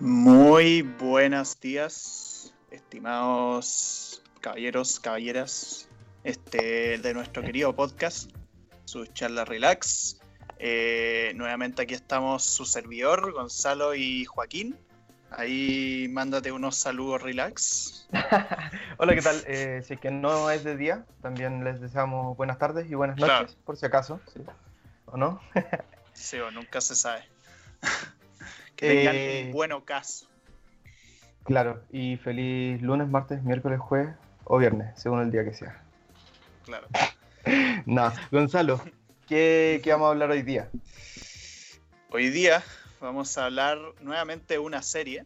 Muy buenos días, estimados caballeros, caballeras, este, de nuestro querido podcast, su charla relax. Eh, nuevamente aquí estamos su servidor, Gonzalo y Joaquín. Ahí mándate unos saludos relax. Hola, ¿qué tal? Eh, si es que no es de día, también les deseamos buenas tardes y buenas noches, por si acaso, ¿sí? ¿o no? sí, o nunca se sabe. que tengan Eh, un buen ocaso. Claro, y feliz lunes, martes, miércoles, jueves o viernes, según el día que sea. Claro. No, Gonzalo, ¿qué, qué vamos a hablar hoy día? Hoy día vamos a hablar nuevamente de una serie.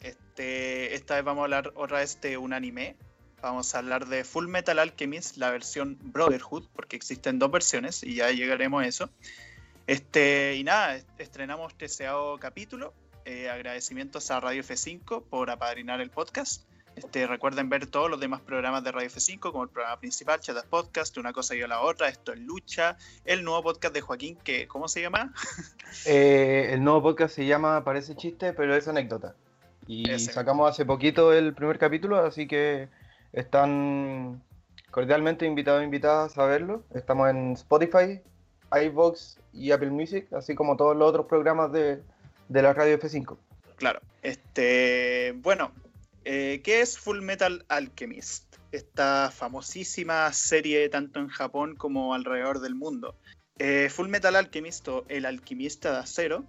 Este, esta vez vamos a hablar otra vez de un anime. Vamos a hablar de Full Metal Alchemist, la versión Brotherhood, porque existen dos versiones y ya llegaremos a eso. Este, y nada, est- estrenamos deseado capítulo. Eh, agradecimientos a Radio F5 por apadrinar el podcast. Este, recuerden ver todos los demás programas de Radio F5, como el programa principal, Chatas Podcast, Una cosa y la otra, Esto es Lucha, el nuevo podcast de Joaquín, que, ¿cómo se llama? Eh, el nuevo podcast se llama Parece chiste, pero es anécdota. Y Ese. sacamos hace poquito el primer capítulo, así que están cordialmente invitados e invitadas a verlo. Estamos en Spotify, iVoox y Apple Music, así como todos los otros programas de, de la radio F5. Claro. Este, bueno, eh, ¿qué es Full Metal Alchemist? Esta famosísima serie tanto en Japón como alrededor del mundo. Eh, Full Metal Alchemist o El Alquimista de Acero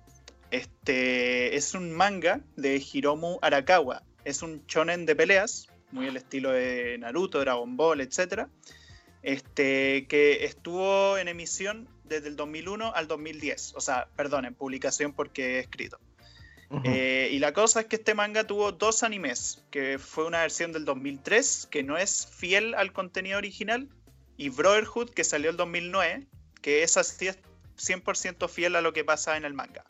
este, es un manga de Hiromu Arakawa. Es un shonen de peleas, muy al estilo de Naruto, Dragon Ball, etc. Este, que estuvo en emisión desde el 2001 al 2010. O sea, perdón, en publicación porque he escrito. Eh, y la cosa es que este manga tuvo dos animes, que fue una versión del 2003, que no es fiel al contenido original, y Brotherhood, que salió el 2009, que es 100% fiel a lo que pasa en el manga.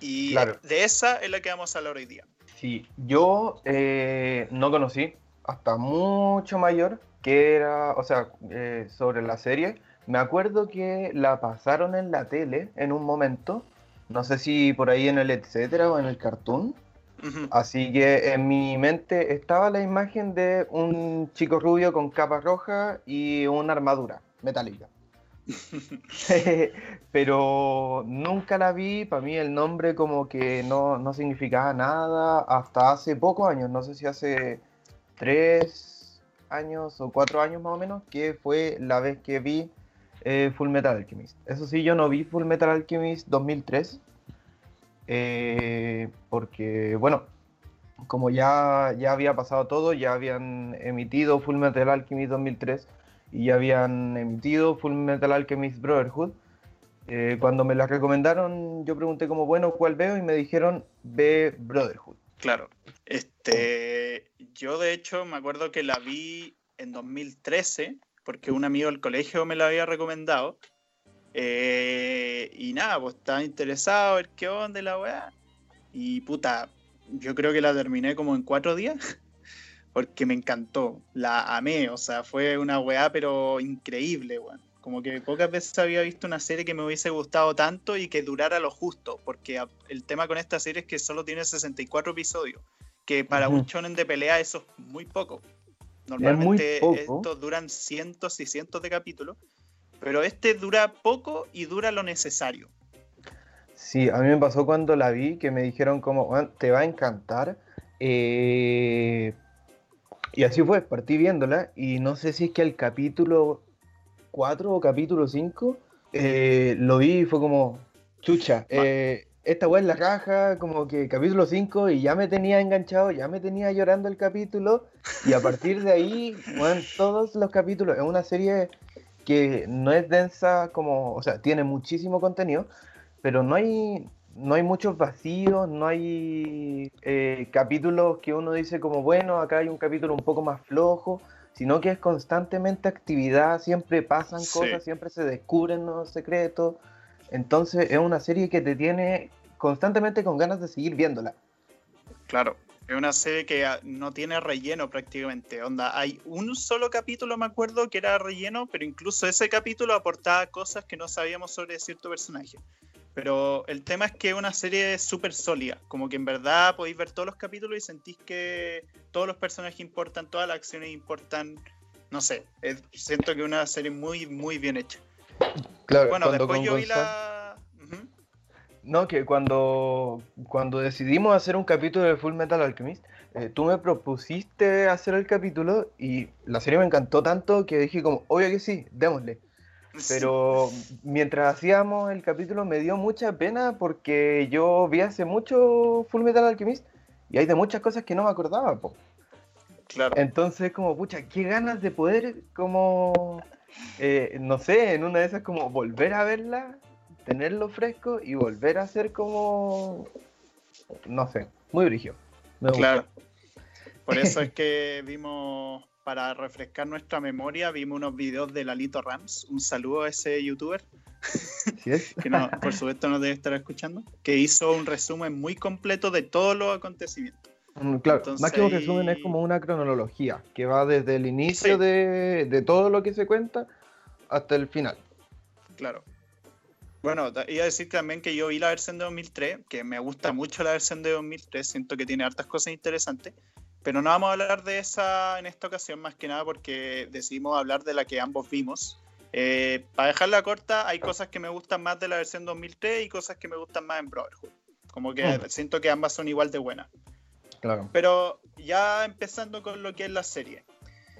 Y Claro. de esa es la que vamos a hablar hoy día. Sí, yo eh, no conocí hasta mucho mayor que era, o sea, eh, sobre la serie. Me acuerdo que la pasaron en la tele en un momento, no sé si por ahí en el etcétera o en el cartoon. Así que en mi mente estaba la imagen de un chico rubio con capa roja y una armadura metálica. Pero nunca la vi, para mí el nombre como que no, no significaba nada hasta hace pocos años, no sé si hace tres años o cuatro años más o menos, que fue la vez que vi eh, Full Metal Alchemist. Eso sí, yo no vi Full Metal Alchemist 2003, eh, porque bueno, como ya, ya había pasado todo, ya habían emitido Full Metal Alchemist 2003 y ya habían emitido Full Metal Alchemist Brotherhood. Eh, cuando me la recomendaron, yo pregunté como, bueno, ¿cuál veo? Y me dijeron, ve Brotherhood. Claro. Este, yo de hecho me acuerdo que la vi en 2013 porque un amigo del colegio me la había recomendado. Eh, y nada, pues estaba interesado a ver qué onda la weá. Y puta, yo creo que la terminé como en cuatro días porque me encantó. La amé, o sea, fue una weá pero increíble, weón. Como que pocas veces había visto una serie que me hubiese gustado tanto y que durara lo justo, porque el tema con esta serie es que solo tiene 64 episodios, que para un shonen de pelea eso es muy poco. Normalmente estos duran cientos y cientos de capítulos, pero este dura poco y dura lo necesario. Sí, a mí me pasó cuando la vi que me dijeron como, "Weón, te va a encantar. Eh, Y así fue, partí viéndola y no sé si es que el capítulo 4 o capítulo 5 eh, lo vi y fue como, chucha, eh, esta weá es la raja, como que capítulo 5 y ya me tenía enganchado, ya me tenía llorando el capítulo y a partir de ahí, weón, todos los capítulos, es una serie que no es densa como, o sea, tiene muchísimo contenido, pero no hay, no hay muchos vacíos, no hay eh, capítulos que uno dice como, bueno, acá hay un capítulo un poco más flojo, sino que es constantemente actividad, siempre pasan Sí. cosas, siempre se descubren nuevos secretos. Entonces es una serie que te tiene constantemente con ganas de seguir viéndola. Claro, es una serie que ah, no tiene relleno prácticamente. Onda, hay un solo capítulo, me acuerdo, que era relleno, pero incluso ese capítulo aportaba cosas que no sabíamos sobre cierto personaje. Pero el tema es que es una serie súper sólida, como que en verdad podéis ver todos los capítulos y sentís que todos los personajes importan, todas las acciones importan, no sé, siento que es una serie muy, muy bien hecha. Claro, bueno, después yo vi la... No, que cuando, cuando decidimos hacer un capítulo de Full Metal Alchemist, eh, tú me propusiste hacer el capítulo y la serie me encantó tanto que dije como, obvio que sí, démosle. Pero mientras hacíamos el capítulo me dio mucha pena porque yo vi hace mucho Full Metal Alchemist y hay de muchas cosas que no me acordaba. Claro. Entonces, como, pucha, qué ganas de poder, como, eh, no sé, en una de esas, como volver a verla, tenerlo fresco y volver a hacer como, no sé, muy brillo. Claro. Por eso es que vimos para refrescar nuestra memoria, vimos unos videos de Lalito Rams. Un saludo a ese youtuber. que no, por supuesto no debe estar escuchando. Que hizo un resumen muy completo de todos los acontecimientos. Mm, claro, más que un resumen es como una cronología que va desde el inicio de, de, todo lo que se cuenta hasta el final. Claro. Bueno, iba a decir también que yo vi la versión de 2003, que me gusta mucho la versión de 2003, siento que tiene hartas cosas interesantes. Pero no vamos a hablar de esa en esta ocasión, más que nada porque decidimos hablar de la que ambos vimos. Eh, para dejarla corta, hay cosas que me gustan más de la versión 2003 y cosas que me gustan más en Brotherhood. Como que mm. siento que ambas son igual de buenas. Claro. Pero ya empezando con lo que es la serie.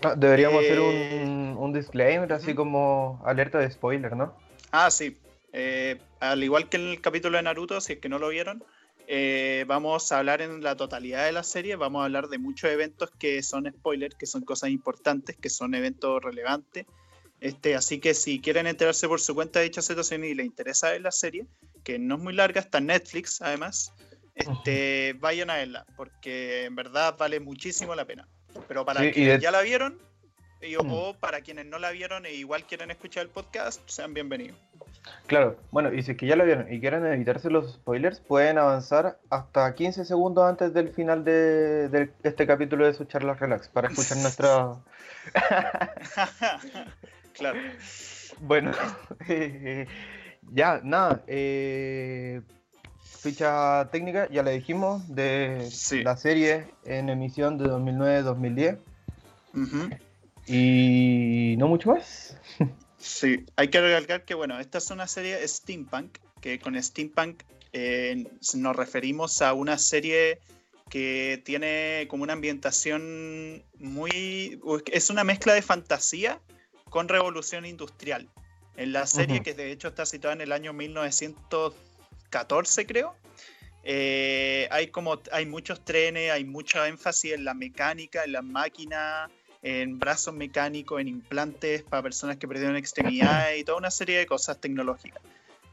Ah, deberíamos hacer un, un, disclaimer, así como alerta de spoiler, ¿no? Ah, sí. Eh, al igual que en el capítulo de Naruto, si es que no lo vieron, eh, vamos a hablar en la totalidad de la serie, vamos a hablar de muchos eventos que son spoilers, que son cosas importantes, que son eventos relevantes. Este, así que si quieren enterarse por su cuenta de dicha situación y les interesa ver la serie, que no es muy larga, está en Netflix además, este, vayan a verla, porque en verdad vale muchísimo la pena. Pero para quienes ya la vieron, y, mm. o para quienes no la vieron e igual quieren escuchar el podcast, sean bienvenidos. Claro, bueno, y si es que ya lo vieron y quieren evitarse los spoilers, pueden avanzar hasta 15 segundos antes del final de, este capítulo de su charla relax para escuchar nuestra. claro. Bueno, ya, nada. Eh, ficha técnica, ya le dijimos, de la serie en emisión de 2009-2010. Y no mucho más. Sí, hay que recalcar que, bueno, esta es una serie steampunk, que con steampunk eh, nos referimos a una serie que tiene como una ambientación muy... es una mezcla de fantasía con revolución industrial. En la serie, que de hecho está situada en el año 1914, creo, eh, hay como hay muchos trenes, hay mucha énfasis en la mecánica, en las máquinas, en brazos mecánicos, en implantes para personas que perdieron extremidades y toda una serie de cosas tecnológicas.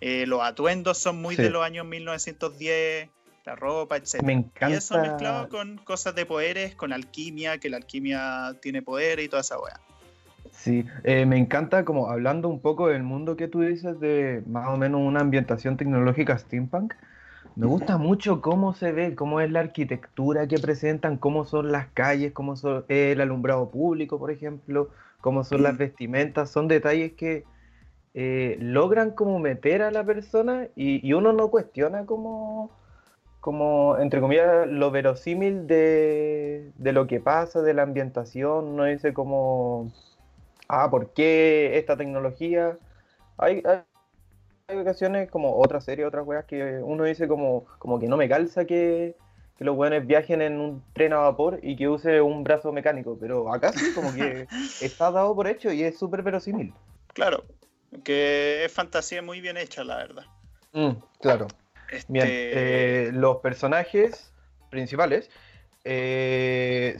Eh, los atuendos son muy de los años 1910, la ropa, etc. Me encanta. Y eso mezclado con cosas de poderes, con alquimia, que la alquimia tiene poder y toda esa weá. Sí, eh, me encanta como hablando un poco del mundo que tú dices de más o menos una ambientación tecnológica steampunk. Me gusta mucho cómo se ve, cómo es la arquitectura que presentan, cómo son las calles, cómo son el alumbrado público, por ejemplo, cómo son las vestimentas. Son detalles que eh, logran como meter a la persona y, uno no cuestiona como, como, entre comillas, lo verosímil de, lo que pasa, de la ambientación. No dice como, ah, ¿por qué esta tecnología? hay, hay ocasiones, como otra serie, otras weas, que uno dice como, como que no me calza que, los weones viajen en un tren a vapor y que use un brazo mecánico, pero acá sí, como que está dado por hecho y es súper verosímil. Claro, que es fantasía muy bien hecha, la verdad. Mm, claro. Este bien, eh, los personajes principales eh,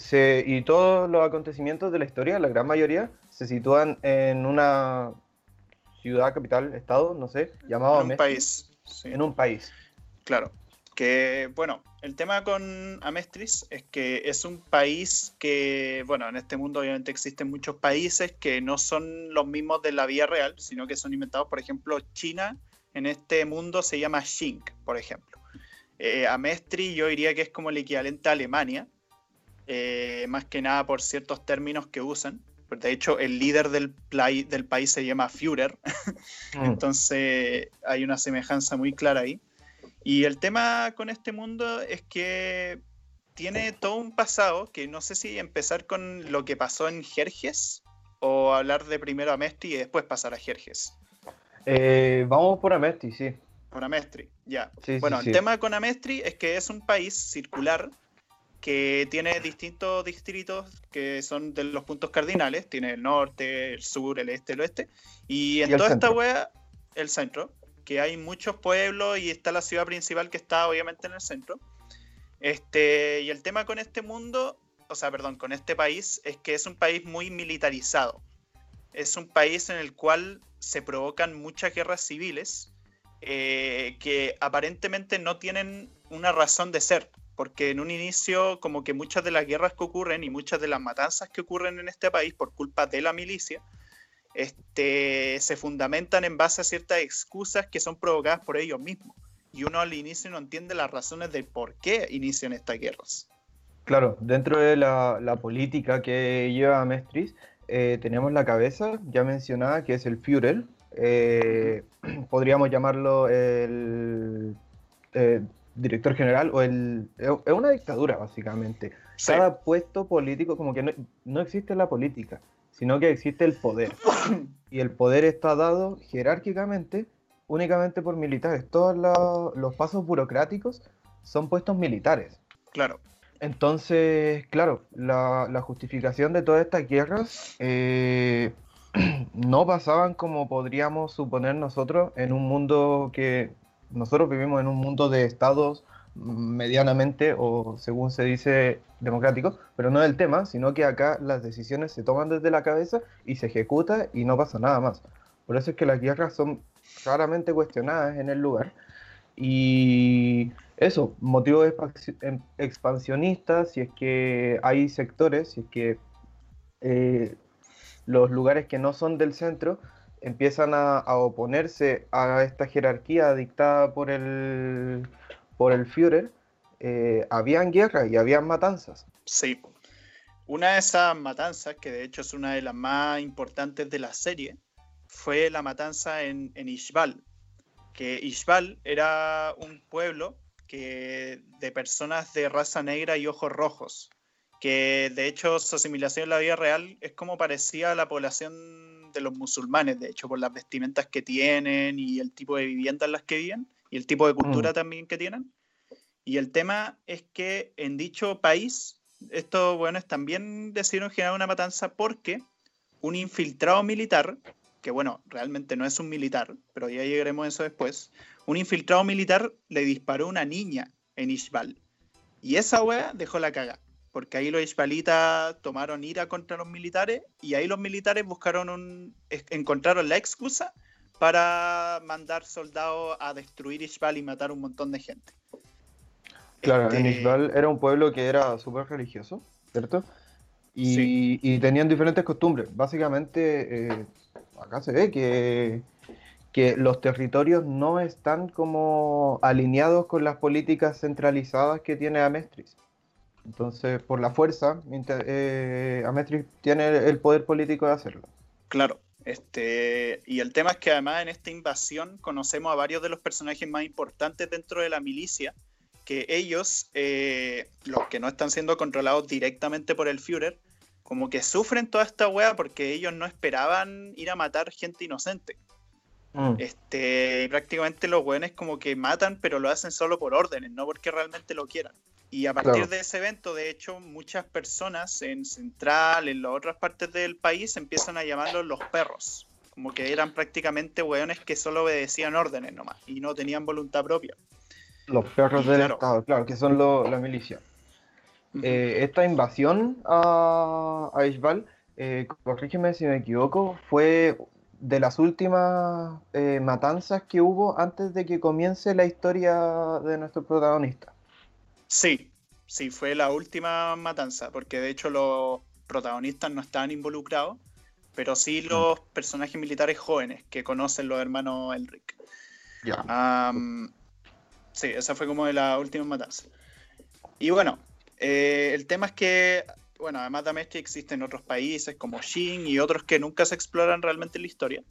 y todos los acontecimientos de la historia, la gran mayoría, se sitúan en una ciudad, capital, estado, no sé, llamado... En un país. En un país. Claro. Que, bueno, el tema con Amestris es que es un país que, bueno, en este mundo obviamente existen muchos países que no son los mismos de la vida real, sino que son inventados, por ejemplo, China en este mundo se llama Xing, por ejemplo. Eh, Amestris yo diría que es como el equivalente a Alemania, eh, más que nada por ciertos términos que usan De hecho, el líder del, del país se llama Führer. Mm. Entonces hay una semejanza muy clara ahí. Y el tema con este mundo es que tiene todo un pasado que no sé si empezar con lo que pasó en Jerjes o hablar de primero a Mestri y después pasar a Jerjes. Eh, vamos por Amestri, sí. Por Amestri, ya. bueno, el tema con Amestri es que es un país circular que tiene distintos distritos que son de los puntos cardinales. Tiene el norte, el sur, el este, el oeste. Y en toda esta wea, el centro, que hay muchos pueblos y está la ciudad principal que está obviamente en el centro. Este, y el tema con este mundo, o sea, perdón, con este país, es que es un país muy militarizado. Es un país en el cual se provocan muchas guerras civiles eh, que aparentemente no tienen una razón de ser porque en un inicio como que muchas de las guerras que ocurren y muchas de las matanzas que ocurren en este país por culpa de la milicia, este, se fundamentan en base a ciertas excusas que son provocadas por ellos mismos. Y uno al inicio no entiende las razones de por qué inician estas guerras. Claro, dentro de la, política que lleva Mestris, eh, tenemos la cabeza ya mencionada, que es el Führer. Eh, podríamos llamarlo el eh, director general o el... Es una dictadura, básicamente. Cada puesto político, como que no, no, existe la política, sino que existe el poder. Y el poder está dado jerárquicamente únicamente por militares. Todos los, pasos burocráticos son puestos militares. Claro. Entonces, claro, la, la justificación de todas estas guerras eh, no pasaban como podríamos suponer nosotros en un mundo que nosotros vivimos en un mundo de estados medianamente o según se dice democrático, pero no es el tema, sino que acá las decisiones se toman desde la cabeza y se ejecuta y no pasa nada más. Por eso es que las guerras son raramente cuestionadas en el lugar. Y eso, motivos em, expansionistas, si es que hay sectores, si es que eh, los lugares que no son del centro empiezan a, oponerse a esta jerarquía dictada por el, por el Führer, eh, habían guerras y habían matanzas. Sí. Una de esas matanzas, que de hecho es una de las más importantes de la serie, fue la matanza en, en Ishbal. Que Ishbal era un pueblo que, de personas de raza negra y ojos rojos, que de hecho su asimilación en la vida real es como parecía a la población de los musulmanes, de hecho, por las vestimentas que tienen y el tipo de viviendas en las que viven y el tipo de cultura mm. también que tienen. Y el tema es que en dicho país, estos buenos también decidieron generar una matanza porque un infiltrado militar, que bueno, realmente no es un militar, pero ya llegaremos a eso después, un infiltrado militar le disparó a una niña en Ishbal. Y esa wea dejó la caga porque ahí los ishbalitas tomaron ira contra los militares y ahí los militares buscaron un, encontraron la excusa para mandar soldados a destruir Ishbal y matar un montón de gente. Claro, en este Ishbal era un pueblo que era súper religioso, ¿cierto? Y, tenían diferentes costumbres. Básicamente, eh, acá se ve que, que los territorios no están como alineados con las políticas centralizadas que tiene Amestris. Entonces, por la fuerza, eh, Ametri tiene el poder político de hacerlo. Claro. Este, y el tema es que además en esta invasión conocemos a varios de los personajes más importantes dentro de la milicia, que ellos, eh, los que no están siendo controlados directamente por el Führer, como que sufren toda esta wea porque ellos no esperaban ir a matar gente inocente. Mm. Este, prácticamente los weones como que matan, pero lo hacen solo por órdenes, no porque realmente lo quieran. Y a partir de ese evento, de hecho, muchas personas en Central, en las otras partes del país, empiezan a llamarlos los perros. Como que eran prácticamente hueones que solo obedecían órdenes nomás y no tenían voluntad propia. Los perros del Estado, claro, que son la milicia. Eh, esta invasión a, a Ishbal, eh, corrígeme si me equivoco, fue de las últimas eh, matanzas que hubo antes de que comience la historia de nuestro protagonista. Sí, sí, fue la última matanza, porque de hecho los protagonistas no estaban involucrados, pero sí mm. los personajes militares jóvenes que conocen los hermanos Elric. Ya. sí, esa fue como de la última matanza. Y bueno, eh, el tema es que bueno, además de Amestri existen otros países como Shin y otros que nunca se exploran realmente en la historia.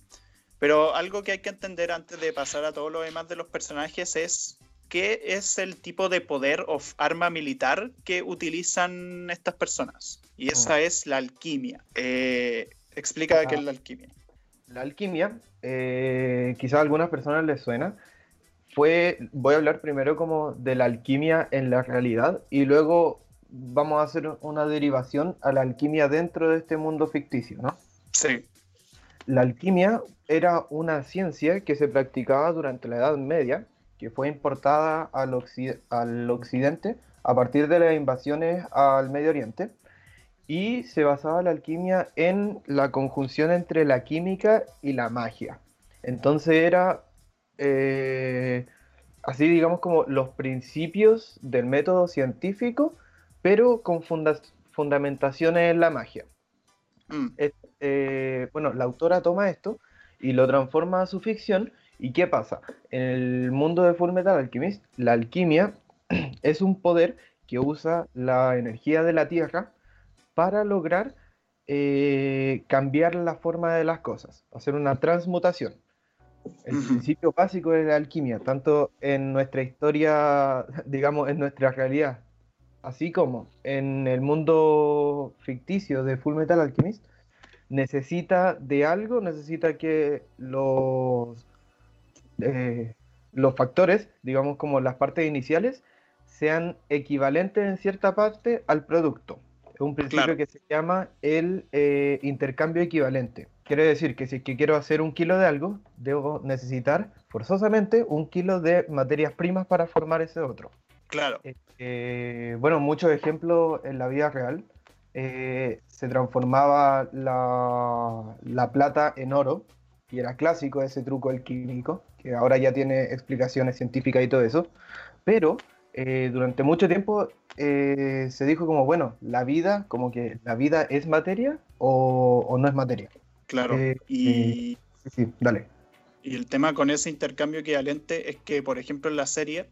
Pero algo que hay que entender antes de pasar a todo lo demás de los personajes es qué es el tipo de poder o arma militar que utilizan estas personas. Y esa mm. es la alquimia. Eh, explica qué es la alquimia. La alquimia, eh, quizás a algunas personas les suena, fue, voy a hablar primero como de la alquimia en la realidad y luego vamos a hacer una derivación a la alquimia dentro de este mundo ficticio, ¿no? Sí. La alquimia era una ciencia que se practicaba durante la Edad Media, que fue importada al, al occidente a partir de las invasiones al Medio Oriente, y se basaba la alquimia en la conjunción entre la química y la magia. Entonces era eh, así digamos como los principios del método científico, pero con fundamentaciones en la magia. Mm. Eh, bueno, la autora toma esto y lo transforma a su ficción. ¿Y qué pasa? En el mundo de Fullmetal Alchemist, la alquimia es un poder que usa la energía de la Tierra para lograr eh, cambiar la forma de las cosas, hacer una transmutación. El principio básico de la alquimia, tanto en nuestra historia, digamos, en nuestra realidad, así como en el mundo ficticio de Full Metal Alchemist, necesita de algo, necesita que los, eh, los factores, digamos como las partes iniciales, sean equivalentes en cierta parte al producto. Es un principio que se llama el eh, intercambio equivalente. Quiere decir que si es que quiero hacer un kilo de algo, debo necesitar forzosamente un kilo de materias primas para formar ese otro. Claro. Eh, bueno, muchos ejemplos en la vida real. se transformaba la, la, plata en oro, y era clásico ese truco el químico, que ahora ya tiene explicaciones científicas y todo eso. Pero durante mucho tiempo eh, se dijo como, bueno, la vida, como que la vida es materia o, no es materia. Claro, eh, y, eh, sí, dale. y el tema con ese intercambio equivalente es que, por ejemplo, en la serie,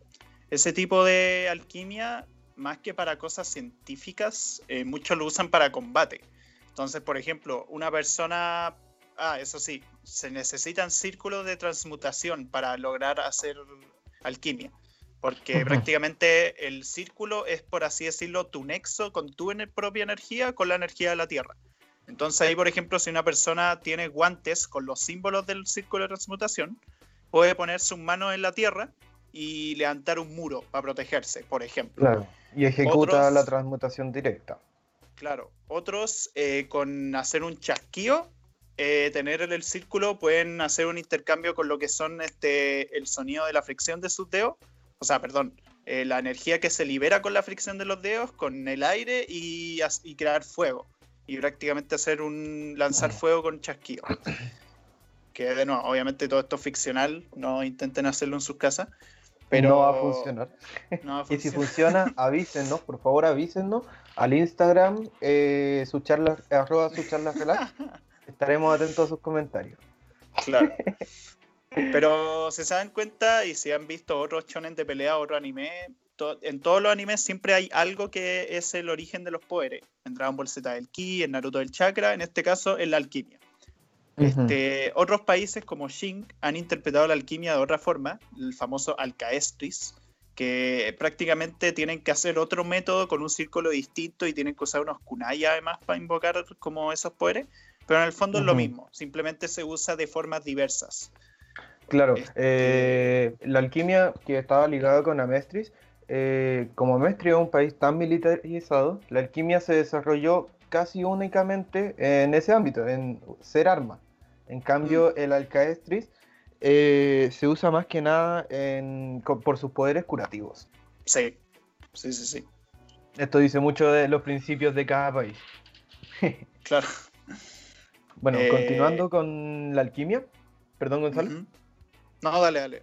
ese tipo de alquimia, más que para cosas científicas, muchos lo usan para combate. Entonces, por ejemplo, una persona, ah, eso sí, se necesitan círculos de transmutación para lograr hacer alquimia porque prácticamente el círculo es, por así decirlo, tu nexo con tu propia energía con la energía de la Tierra. Entonces ahí, por ejemplo, si una persona tiene guantes con los símbolos del círculo de transmutación, puede poner sus manos en la Tierra y levantar un muro para protegerse, por ejemplo. Claro, y ejecuta la transmutación directa. Claro, otros eh, con hacer un chasquido, eh, tener en el círculo, pueden hacer un intercambio con lo que son este, el sonido de la fricción de sus dedos o sea, perdón, eh, la energía que se libera con la fricción de los dedos, con el aire y, crear fuego. Y prácticamente hacer un lanzar fuego con chasquido. Que de nuevo, obviamente todo esto es ficcional, no intenten hacerlo en sus casas. Pero no va a funcionar. y si funciona, avísenos, por favor avísenos al Instagram, eh, su charla, arroba su charla Estaremos atentos a sus comentarios. Claro. Pero se se dan cuenta y si han visto otros shonen de pelea, otro anime, en todos los animes siempre hay algo que es el origen de los poderes. En Dragon Ball Z el Ki, en Naruto el Chakra, en este caso en la alquimia. este, otros países como Shin han interpretado la alquimia de otra forma, el famoso Alcaestris, que prácticamente tienen que hacer otro método con un círculo distinto y tienen que usar unos kunai además para invocar como esos poderes, pero en el fondo es lo mismo, simplemente se usa de formas diversas. Claro, este, eh, la alquimia que estaba ligada con Amestris, eh, como Amestris es un país tan militarizado, la alquimia se desarrolló casi únicamente en ese ámbito, en ser arma. En cambio, mm. el alcaestris eh, se usa más que nada por sus poderes curativos. Sí, sí, sí, sí. Esto dice mucho de los principios de cada país. claro. Bueno, continuando con la alquimia. Perdón, Gonzalo. No, dale, dale.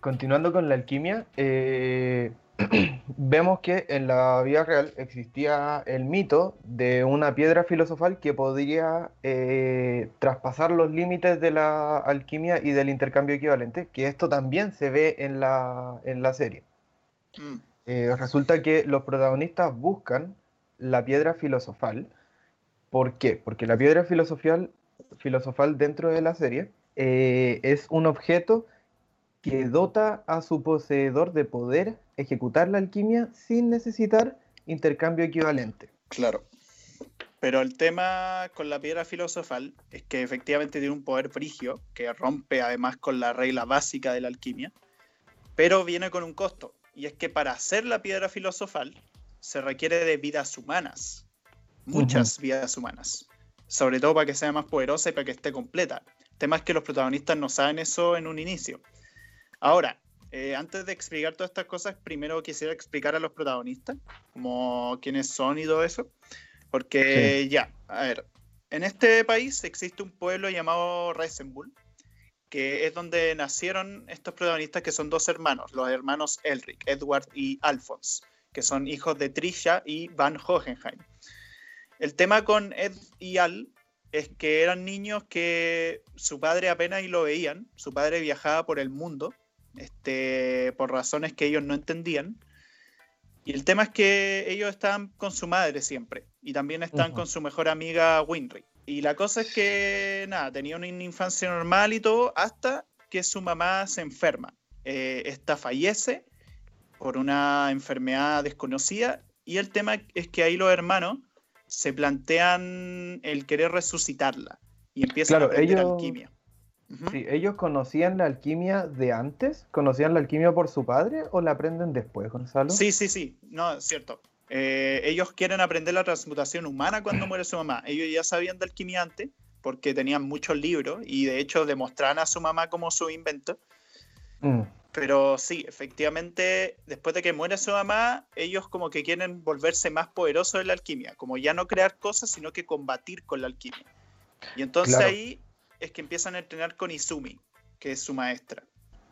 Continuando con la alquimia, eh, vemos que en la vida real existía el mito de una piedra filosofal que podría eh, traspasar los límites de la alquimia y del intercambio equivalente, que esto también se ve en la, serie. Mm. Eh, resulta que los protagonistas buscan la piedra filosofal. ¿Por qué? Porque la piedra filosofal, filosofal dentro de la serie eh, es un objeto que dota a su poseedor de poder ejecutar la alquimia sin necesitar intercambio equivalente. Claro. Pero el tema con la piedra filosofal es que efectivamente tiene un poder frigio que rompe además con la regla básica de la alquimia, pero viene con un costo. Y es que para hacer la piedra filosofal se requiere de vidas humanas, muchas vidas humanas, sobre todo para que sea más poderosa y para que esté completa. El tema es que los protagonistas no saben eso en un inicio. Ahora, eh, antes de explicar todas estas cosas, primero quisiera explicar a los protagonistas, como quiénes son y todo eso. Porque ya, a ver, en este país existe un pueblo llamado Reisenbull, que es donde nacieron estos protagonistas que son dos hermanos, los hermanos Elric, Edward y Alphonse, que son hijos de Trisha y Van Hohenheim. El tema con Ed y Al es que eran niños que su padre apenas y lo veían, su padre viajaba por el mundo, este, por razones que ellos no entendían, y el tema es que ellos estaban con su madre siempre y también están con su mejor amiga Winry. Y la cosa es que, nada, tenía una infancia normal y todo hasta que su mamá se enferma. Eh, esta fallece por una enfermedad desconocida y el tema es que ahí los hermanos se plantean el querer resucitarla y empiezan a aprender alquimia. Sí, ¿ellos conocían la alquimia de antes? ¿Conocían la alquimia por su padre o la aprenden después, Gonzalo? Sí, sí, sí, no, es cierto. Eh, ellos quieren aprender la transmutación humana cuando muere su mamá. Ellos ya sabían de alquimia antes porque tenían muchos libros y de hecho demostraban a su mamá como su invento. Mm. Pero sí, efectivamente, después de que muere su mamá, ellos como que quieren volverse más poderosos en la alquimia, como ya no crear cosas, sino que combatir con la alquimia. Y entonces ahí es que empiezan a entrenar con Izumi, que es su maestra.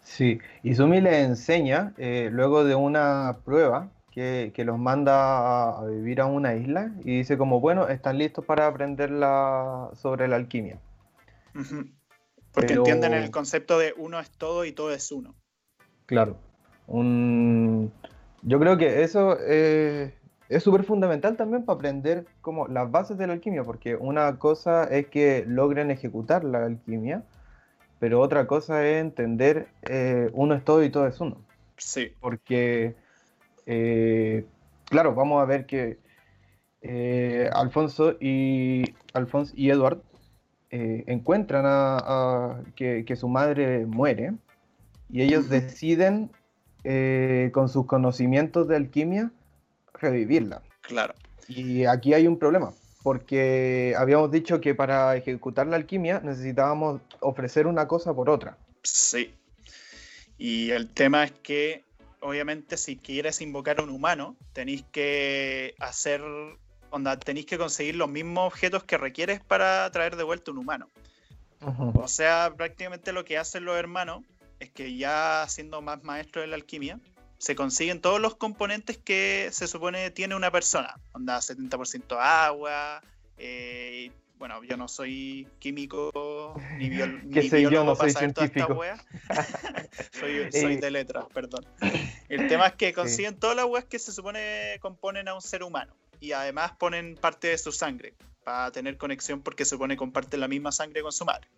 Sí, Izumi le enseña, eh, luego de una prueba, que, los manda a, vivir a una isla y dice como, bueno, están listos para aprender sobre la alquimia. Porque entienden el concepto de uno es todo y todo es uno. Claro. Un... Yo creo que eso eh, es súper fundamental también para aprender como las bases de la alquimia, porque una cosa es que logren ejecutar la alquimia, pero otra cosa es entender eh, uno es todo y todo es uno. Sí. Porque, eh, claro, vamos a ver que Alfonso y Alfonso y Edward encuentran a, que, que, su madre muere y ellos deciden con sus conocimientos de alquimia revivirla. Claro. Y aquí hay un problema, porque habíamos dicho que para ejecutar la alquimia necesitábamos ofrecer una cosa por otra. Sí. Y el tema es que, obviamente, si quieres invocar a un humano, tenéis que hacer, onda, tenéis que conseguir los mismos objetos que requieres para traer de vuelta un humano. O sea, prácticamente lo que hacen los hermanos es que ya siendo más maestros de la alquimia, se consiguen todos los componentes que se supone tiene una persona. Onda 70% agua. Eh, bueno, yo no soy químico ni, biólogo no para saber toda soy, soy eh, de letras, perdón. El tema es que consiguen todas las weas que se supone componen a un ser humano. Y además ponen parte de su sangre para tener conexión porque se supone comparten la misma sangre con su madre.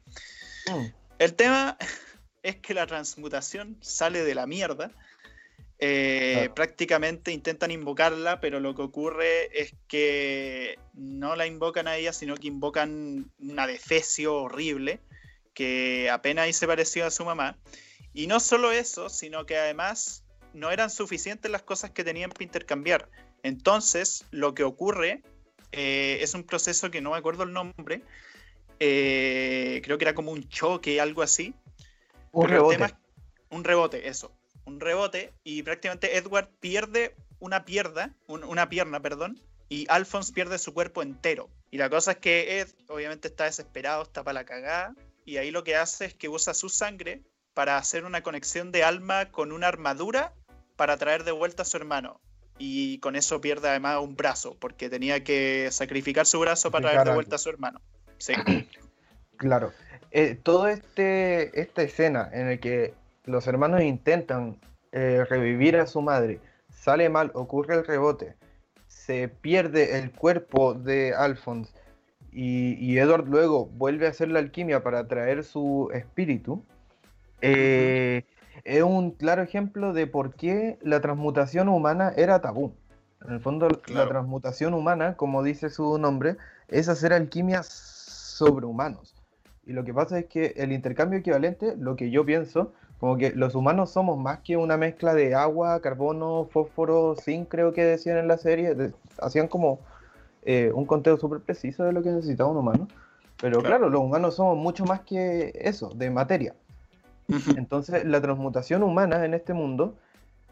Mm. El tema es que la transmutación sale de la mierda eh, prácticamente intentan invocarla, pero lo que ocurre es que no la invocan a ella, sino que invocan una defecio horrible que apenas ahí se pareció a su mamá. Y no solo eso, sino que además no eran suficientes las cosas que tenían para intercambiar. Entonces, lo que ocurre eh, es un proceso que no me acuerdo el nombre. Eh, creo que era como un choque, algo así. Un rebote. un rebote, eso un rebote y prácticamente Edward pierde una pierna, una pierna, perdón, y Alphonse pierde su cuerpo entero. Y la cosa es que Ed obviamente está desesperado, está para la cagada, y ahí lo que hace es que usa su sangre para hacer una conexión de alma con una armadura para traer de vuelta a su hermano. Y con eso pierde además un brazo, porque tenía que sacrificar su brazo para traer de vuelta a su hermano. Sí. Claro. Eh, toda este, esta escena en la que los hermanos intentan eh, revivir a su madre, sale mal, ocurre el rebote, se pierde el cuerpo de Alphonse y, Edward luego vuelve a hacer la alquimia para traer su espíritu, eh, es un claro ejemplo de por qué la transmutación humana era tabú. En el fondo, la transmutación humana, como dice su nombre, es hacer alquimias sobrehumanos. Y lo que pasa es que el intercambio equivalente, lo que yo pienso, como que los humanos somos más que una mezcla de agua, carbono, fósforo, zinc, creo que decían en la serie. hacían como eh, un conteo súper preciso de lo que necesitaba un humano. Pero claro. los humanos somos mucho más que eso, de materia. Entonces, la transmutación humana en este mundo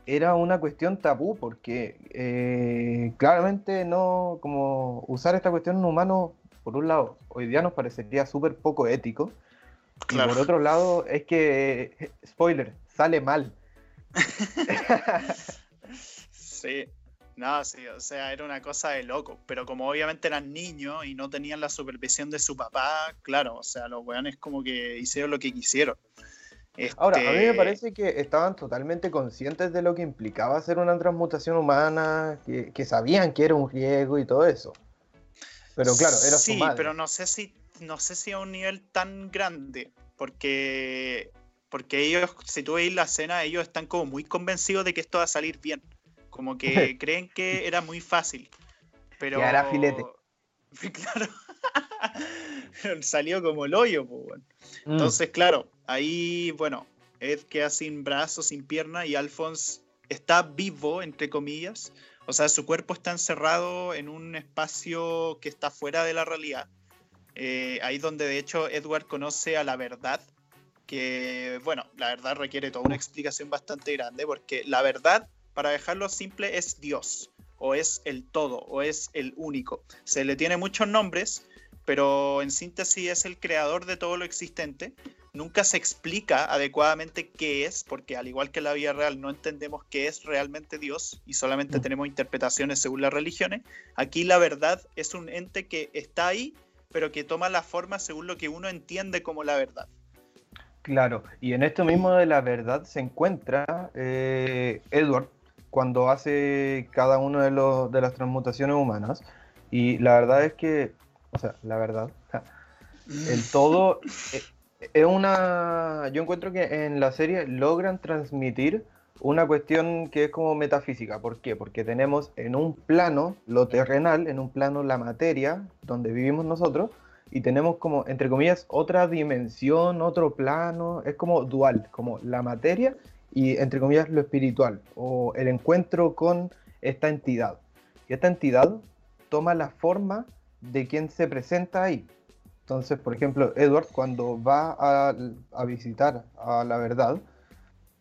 era una cuestión tabú, porque eh, claramente no, como usar esta cuestión en humano, por un lado, hoy día nos parecería súper poco ético. Y por otro lado, es que, spoiler, sale mal. sí, no, sí, o sea, era una cosa de loco. Pero como obviamente eran niños y no tenían la supervisión de su papá, claro, o sea, los weones como que hicieron lo que quisieron. Ahora, a mí me este parece que estaban totalmente conscientes de lo que implicaba hacer una transmutación humana, que, sabían que era un riesgo y todo eso. Pero claro, era sí, su pero no sé si no sé si a un nivel tan grande, porque porque ellos, si tú veis la escena, ellos están como muy convencidos de que esto va a salir bien. Como que creen que era muy fácil. Pero. Que era filete. Claro. Salió como el hoyo, pues, Entonces, claro, ahí, bueno, Ed queda sin brazos, sin pierna y Alphonse está vivo, entre comillas. O sea, su cuerpo está encerrado en un espacio que está fuera de la realidad. Eh, ahí donde de hecho Edward conoce a la verdad, que bueno, la verdad requiere toda una explicación bastante grande, porque la verdad para dejarlo simple, es Dios, o es el todo, o es el único. Se le tiene muchos nombres, pero en síntesis es el creador de todo lo existente. Nunca se explica adecuadamente qué es, porque al igual que en la vida real no entendemos qué es realmente Dios y solamente mm. tenemos interpretaciones según las religiones. Aquí la verdad es un ente que está ahí, pero que toma la forma según lo que uno entiende como la verdad. Claro, y en esto mismo de la verdad se encuentra eh, Edward, cuando hace cada una de, los, de las transmutaciones humanas. Y la verdad es que, o sea, la verdad, el todo es una... Yo encuentro que en la serie logran transmitir una cuestión que es como metafísica. ¿Por qué? Porque tenemos en un plano lo terrenal, en un plano la materia, donde vivimos nosotros, y tenemos como, entre comillas, otra dimensión, otro plano, es como dual, como la materia y entre comillas lo espiritual o el encuentro con esta entidad. Y esta entidad toma la forma de quien se presenta ahí. Entonces, por ejemplo, Edward cuando va a, visitar a la verdad,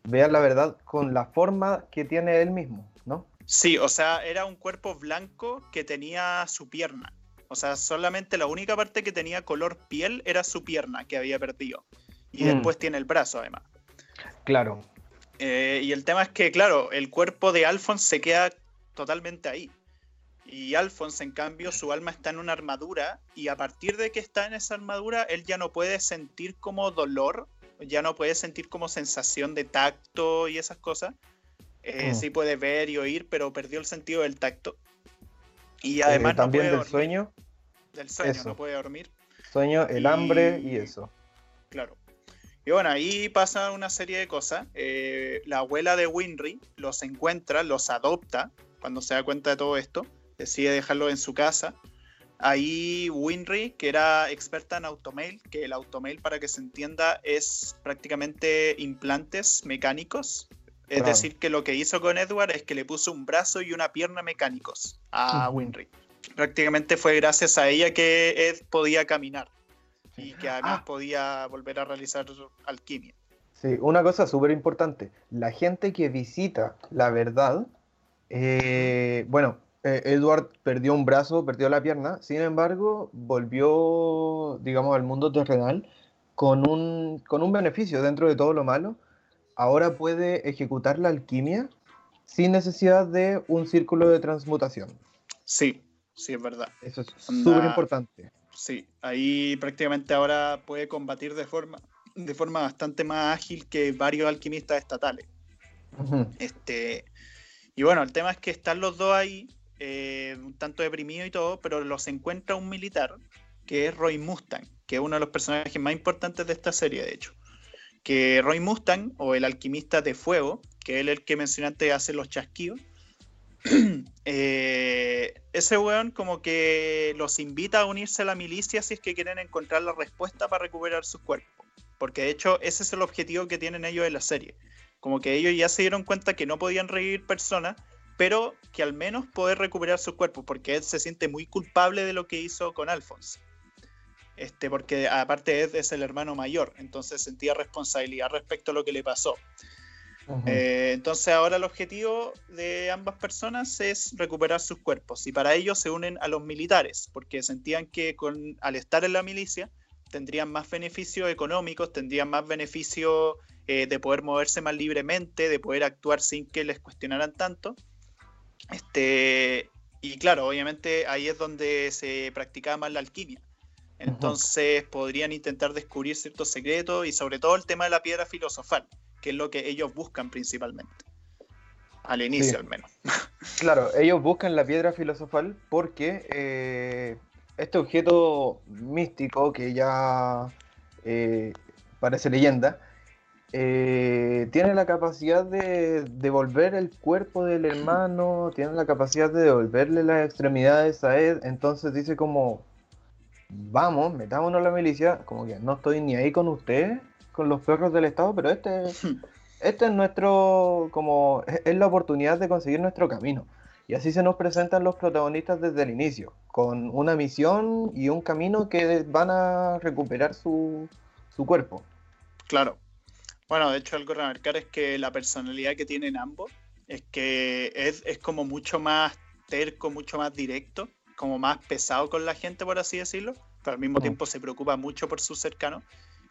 ve a la verdad con la forma que tiene él mismo, ¿no? Sí, o sea, era un cuerpo blanco que tenía su pierna. O sea, solamente la única parte que tenía color piel era su pierna que había perdido. Y mm. después tiene el brazo, además. Claro, eh, y el tema es que, claro, el cuerpo de Alphonse se queda totalmente ahí. Y Alphonse, en cambio, su alma está en una armadura y a partir de que está en esa armadura, él ya no puede sentir como dolor, ya no puede sentir como sensación de tacto y esas cosas. Eh, mm. Sí puede ver y oír, pero perdió el sentido del tacto. Y además también del sueño. Del sueño, no puede dormir. Sueño, el hambre y eso. Claro. Y bueno, ahí pasa una serie de cosas. Eh, la abuela de Winry los encuentra, los adopta cuando se da cuenta de todo esto. Decide dejarlo en su casa. Ahí Winry, que era experta en automail, que el automail, para que se entienda, es prácticamente implantes mecánicos. Es decir, que lo que hizo con Edward es que le puso un brazo y una pierna mecánicos a Winry. Prácticamente fue gracias a ella que Ed podía caminar y que además ah. podía volver a realizar alquimia. Sí, una cosa súper importante, la gente que visita la verdad, eh, bueno, eh, Edward perdió un brazo, perdió la pierna, sin embargo, volvió, digamos, al mundo terrenal con un, con un beneficio dentro de todo lo malo. Ahora puede ejecutar la alquimia sin necesidad de un círculo de transmutación. Sí, sí, es verdad. Eso es súper importante sí. Ahí prácticamente ahora puede combatir de forma, de forma bastante más ágil que varios alquimistas estatales. este, y bueno, el tema es que están los dos ahí eh, un tanto deprimido y todo, pero los encuentra un militar, que es Roy Mustang, que es uno de los personajes más importantes de esta serie, de hecho. Que Roy Mustang, o el alquimista de fuego, que es el que mencioné hace los chasquidos, eh, ese weón como que los invita a unirse a la milicia si es que quieren encontrar la respuesta para recuperar sus cuerpos. Porque de hecho ese es el objetivo que tienen ellos en la serie. Como que ellos ya se dieron cuenta que no podían revivir personas, pero que al menos poder recuperar sus cuerpos, porque él se siente muy culpable de lo que hizo con Alphonse. Este, porque aparte Ed es el hermano mayor, entonces sentía responsabilidad respecto a lo que le pasó. Eh, entonces ahora el objetivo de ambas personas es recuperar sus cuerpos y para ello se unen a los militares porque sentían que con, al estar en la milicia tendrían más beneficios económicos, tendrían más beneficios eh, de poder moverse más libremente, de poder actuar sin que les cuestionaran tanto. Este, y claro, obviamente ahí es donde se practicaba más la alquimia. Entonces podrían intentar descubrir ciertos secretos y sobre todo el tema de la piedra filosofal que es lo que ellos buscan principalmente. Al inicio, al menos. Claro, ellos buscan la piedra filosofal porque eh, este objeto místico que ya eh, parece leyenda, eh, tiene la capacidad de devolver el cuerpo del hermano, tiene la capacidad de devolverle las extremidades a él, entonces dice como, vamos, metámonos a la milicia, como que no estoy ni ahí con ustedes, con los perros del Estado, pero este, este es nuestro, como, es la oportunidad de conseguir nuestro camino. Y así se nos presentan los protagonistas desde el inicio, con una misión y un camino que van a recuperar su, su cuerpo. Claro. Bueno, de hecho algo a remarcar es que la personalidad que tienen ambos es que es, es como mucho más terco, mucho más directo, como más pesado con la gente, por así decirlo, pero al mismo mm. tiempo se preocupa mucho por sus cercanos.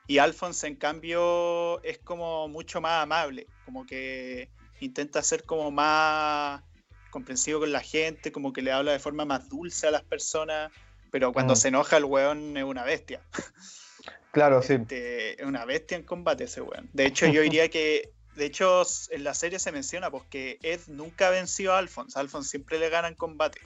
Y Alphonse, en cambio, es como mucho más amable, como que intenta ser como más comprensivo con la gente, como que le habla de forma más dulce a las personas, pero cuando mm. se enoja el weón es una bestia. Claro, sí. Este, es una bestia en combate ese weón. De hecho, yo diría que, de hecho, en la serie se menciona porque Ed nunca venció a Alphonse. Alphonse siempre le gana en combate.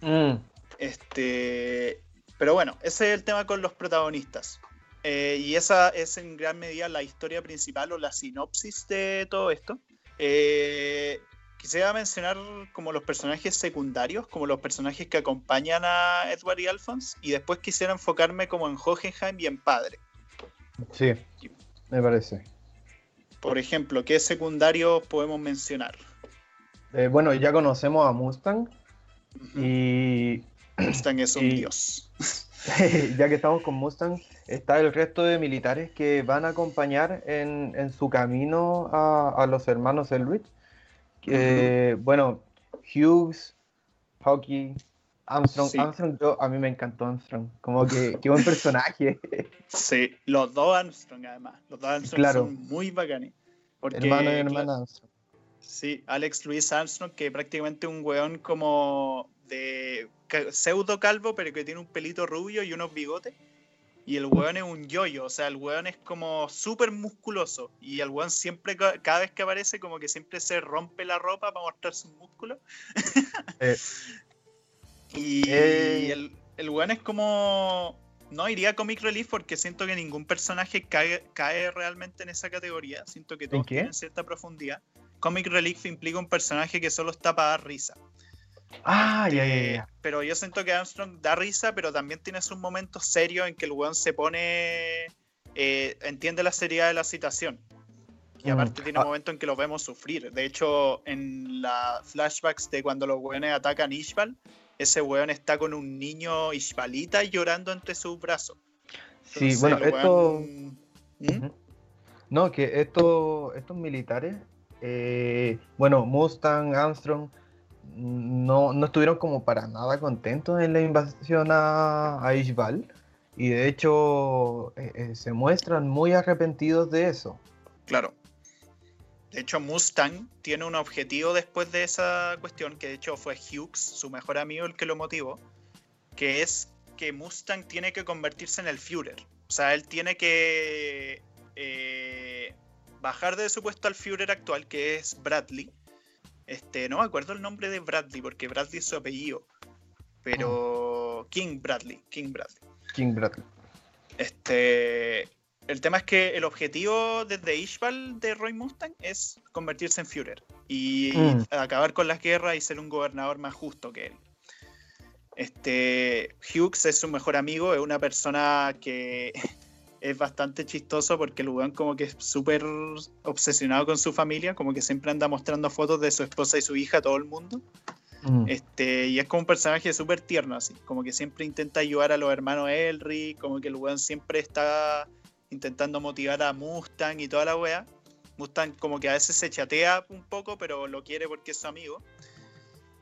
Mm. Este, pero bueno, ese es el tema con los protagonistas. Eh, y esa es en gran medida la historia principal o la sinopsis de todo esto. Eh, quisiera mencionar como los personajes secundarios, como los personajes que acompañan a Edward y Alphonse, y después quisiera enfocarme como en Hohenheim y en Padre. Sí, me parece. Por ejemplo, ¿qué secundarios podemos mencionar? Eh, bueno, ya conocemos a Mustang y... Mustang es un dios. ya que estamos con Mustang, está el resto de militares que van a acompañar en, su camino a, los hermanos Elrich. Bueno, Hughes, Hockey, Armstrong. Armstrong, a mí me encantó Armstrong. Como que qué buen personaje. Sí, los dos Armstrong además. Los dos Armstrong son muy bacanes. Hermano y hermana Armstrong. Sí, Alex Louis Armstrong, que prácticamente un weón como de pseudo calvo, pero que tiene un pelito rubio y unos bigotes. Y el weón es un yoyo, o sea, el weón es como súper musculoso. Y el weón siempre, cada vez que aparece, como que siempre se rompe la ropa para mostrar sus músculos. Eh. y, eh. el, el weón es como. No iría Comic Relief porque siento que ningún personaje cae, cae realmente en esa categoría. Siento que todos tienen cierta profundidad. Comic Relief implica un personaje que solo está para dar risa. Ah, ya, ya, eh, Pero yo siento que Armstrong da risa, pero también tiene sus momentos serios en que el weón se pone. Eh, entiende la seriedad de la situación. Y mm. aparte tiene un ah. momento en que lo vemos sufrir. De hecho, en las flashbacks de cuando los weones atacan Ishbal, ese weón está con un niño Ishbalita llorando entre sus brazos. sí, bueno, esto. ¿Mm? No, que estos militares, eh, bueno, Mustang, Armstrong, no, no estuvieron como para nada contentos en la invasión a, a Ishbal y de hecho eh, eh, se muestran muy arrepentidos de eso. Claro. De hecho, Mustang tiene un objetivo después de esa cuestión, que de hecho fue Hughes, su mejor amigo, el que lo motivó, que es que Mustang tiene que convertirse en el Führer. O sea, él tiene que eh, bajar de su puesto al Führer actual, que es Bradley, Este, no me acuerdo el nombre de Bradley, porque Bradley es su apellido. Pero. King Bradley. King Bradley. King Bradley. Este. El tema es que el objetivo desde Ishbal de Roy Mustang es convertirse en Führer y, Mm. acabar con las guerras y ser un gobernador más justo que él. Este, Hughes es su mejor amigo, es una persona que es bastante chistoso porque el weón como que es súper obsesionado con su familia, como que siempre anda mostrando fotos de su esposa y su hija a todo el mundo. Mm. Este, y es como un personaje súper tierno, así. Como que siempre intenta ayudar a los hermanos Elric, como que el weón siempre está intentando motivar a Mustang y toda la wea. Mustang como que a veces se chatea un poco, pero lo quiere porque es su amigo.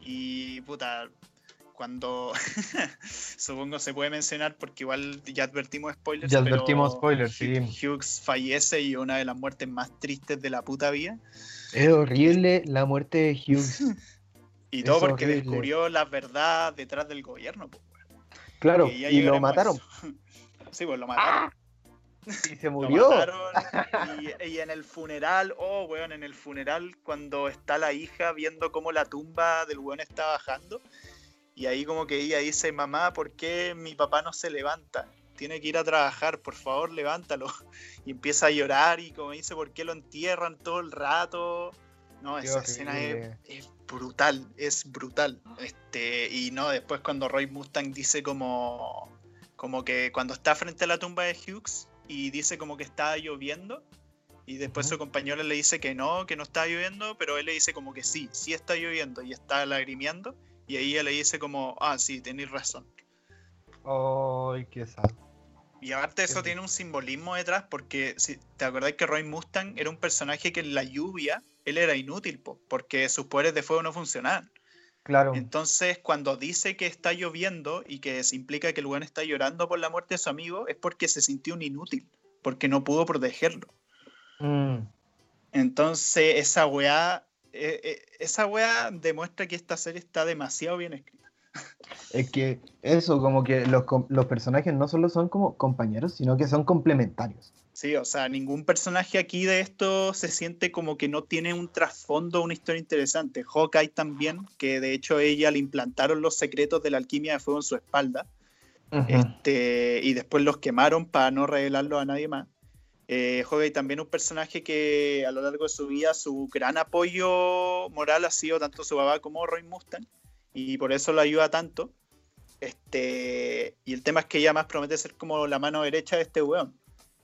Y puta, cuando supongo se puede mencionar porque igual ya advertimos spoilers. Ya pero advertimos spoilers, sí. Hugh- Hughes fallece y una de las muertes más tristes de la puta vida. Es horrible la muerte de Hughes. Y Es todo porque horrible. descubrió la verdad detrás del gobierno. po, weón. Claro, y lo mataron. Sí, pues lo mataron. Y se murió. Y, y en el funeral, oh, weón, en el funeral, cuando está la hija viendo cómo la tumba del weón está bajando. Y ahí como que ella dice, mamá, ¿por qué mi papá no se levanta? Tiene que ir a trabajar, por favor, levántalo. Y empieza a llorar y como dice, ¿por qué lo entierran todo el rato? No, esa escena es, es brutal, es brutal. Este, y no, después cuando Roy Mustang dice como, como que cuando está frente a la tumba de Hughes y dice como que está lloviendo, y después Ujú. su compañero le dice que no, que no está lloviendo, pero él le dice como que sí, sí está lloviendo y está lagrimeando, y ahí ella le dice como, ah, sí, tenéis razón. Ay, qué sad. Y aparte de eso tiene un simbolismo detrás, porque si te acordás que Roy Mustang era un personaje que en la lluvia él era inútil, po, porque sus poderes de fuego no funcionaban. Claro. Entonces, cuando dice que está lloviendo y que se implica que el weón está llorando por la muerte de su amigo, es porque se sintió un inútil, porque no pudo protegerlo. Mm. Entonces, esa weá, eh, eh, esa weá demuestra que esta serie está demasiado bien escrita. Es que eso, como que los, los personajes no solo son como compañeros, sino que son complementarios. Sí, o sea, ningún personaje aquí de esto se siente como que no tiene un trasfondo, una historia interesante. Hawkeye también, que de hecho ella le implantaron los secretos de la alquimia de fuego en su espalda. Este, y después los quemaron para no revelarlo a nadie más. Eh, Hawkeye también un personaje que a lo largo de su vida su gran apoyo moral ha sido tanto su papá como Roy Mustang y por eso lo ayuda tanto. Este, y el tema es que ella más promete ser como la mano derecha de este weón.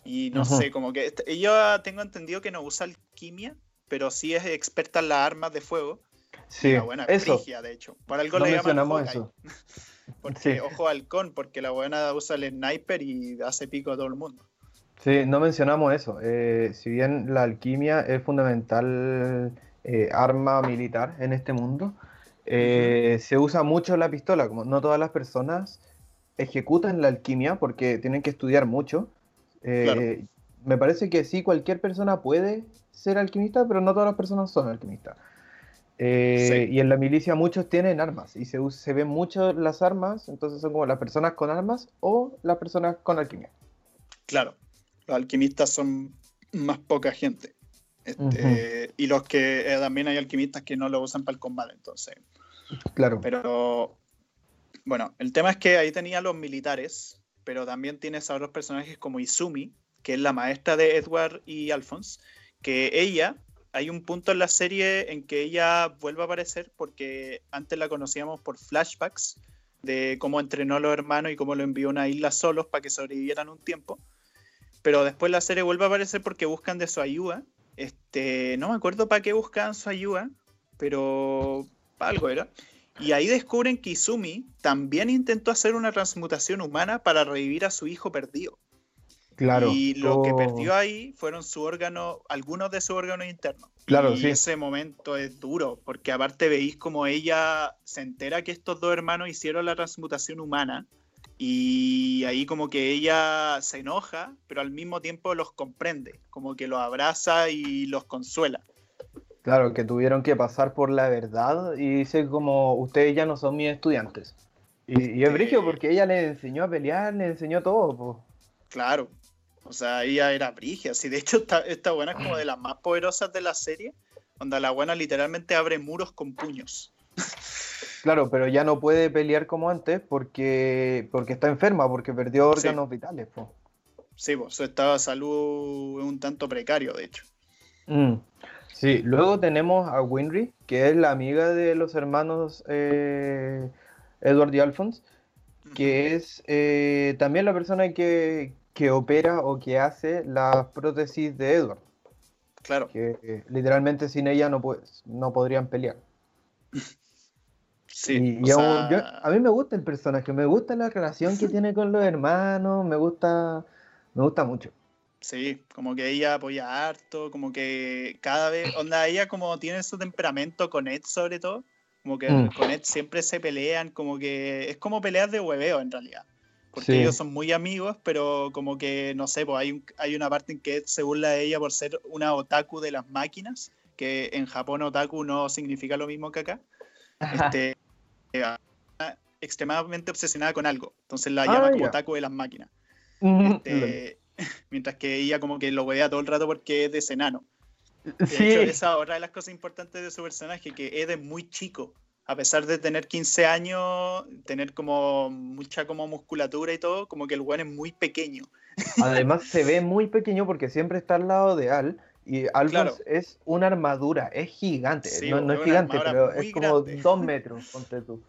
Y no sé, como que este- ella tengo entendido que no usa alquimia, pero sí es experta en las armas de fuego. Sí, la buena es eso. frigia, de hecho. Por algo No le llaman Hawkeye. eso. Porque, Sí. ojo halcón, porque la buena usa el sniper y hace pico a todo el mundo. Sí, no mencionamos eso. Eh, si bien la alquimia es fundamental eh, arma militar en este mundo, eh, se usa mucho la pistola. Como no todas las personas ejecutan la alquimia porque tienen que estudiar mucho. Claro. Me parece que sí, cualquier persona puede ser alquimista, pero no todas las personas son alquimistas. Sí. Y en la milicia muchos tienen armas y se, se ven mucho las armas, entonces son como las personas con armas o las personas con alquimia. Claro, los alquimistas son más poca gente. Este, Y los que eh, también hay alquimistas que no lo usan para el combate, entonces. Claro. Pero bueno, el tema es que ahí tenía los militares, pero también tienes a otros personajes como Izumi, que es la maestra de Edward y Alphonse, que ella, hay un punto en la serie en que ella vuelve a aparecer porque antes la conocíamos por flashbacks de cómo entrenó a los hermanos y cómo lo envió a una isla solos para que sobrevivieran un tiempo. Pero después la serie vuelve a aparecer porque buscan de su ayuda. Este, no me acuerdo para qué buscaban su ayuda, pero pa' algo era. Y ahí descubren que Izumi también intentó hacer una transmutación humana para revivir a su hijo perdido. Claro. Y lo que Oh, perdió ahí fueron su órgano, algunos de sus órganos internos. Claro, y sí. ese momento es duro, porque aparte veis como ella se entera que estos dos hermanos hicieron la transmutación humana. Y ahí como que ella se enoja, pero al mismo tiempo los comprende, como que los abraza y los consuela. Claro, que tuvieron que pasar por la verdad y dice como, ustedes ya no son mis estudiantes. Y, y es brígido porque ella le enseñó a pelear, le enseñó todo. po. Claro. O sea, ella era brigia. Sí, de hecho, esta, esta buena es como de las más poderosas de la serie. Onda, la buena literalmente abre muros con puños. Claro, pero ya no puede pelear como antes porque, porque está enferma, porque perdió órganos vitales. Po. Sí, pues su estado de salud es un tanto precario, de hecho. Mm. Sí, luego tenemos a Winry, que es la amiga de los hermanos eh, Edward y Alphonse, que es eh, también la persona que, que, opera o que hace las prótesis de Edward. Claro. Que eh, literalmente sin ella no, no podrían pelear. Sí, a mí me gusta el personaje, me gusta la relación que tiene con los hermanos, me gusta, me gusta mucho. Sí, como que ella apoya harto, como que cada vez, onda, ella como tiene su temperamento con Ed sobre todo, como que mm. con Ed siempre se pelean, como que es como peleas de hueveo en realidad. Porque ellos son muy amigos, pero como que, no sé, pues hay, hay una parte en que Ed se burla de ella por ser una otaku de las máquinas, que en Japón otaku no significa lo mismo que acá. Este, extremadamente obsesionada con algo, entonces la llama ah, como otaku de las máquinas. Este, mientras que ella como que lo vea todo el rato porque es de senano. Sí. esa otra de las cosas importantes de su personaje, que Ed es muy chico, a pesar de tener 15 años, tener como mucha como musculatura y todo, como que el weón es muy pequeño. Además se ve muy pequeño porque siempre está al lado de Al, y Alphonse es una armadura, es gigante, no, es gigante, pero es como dos metros, ponte tú.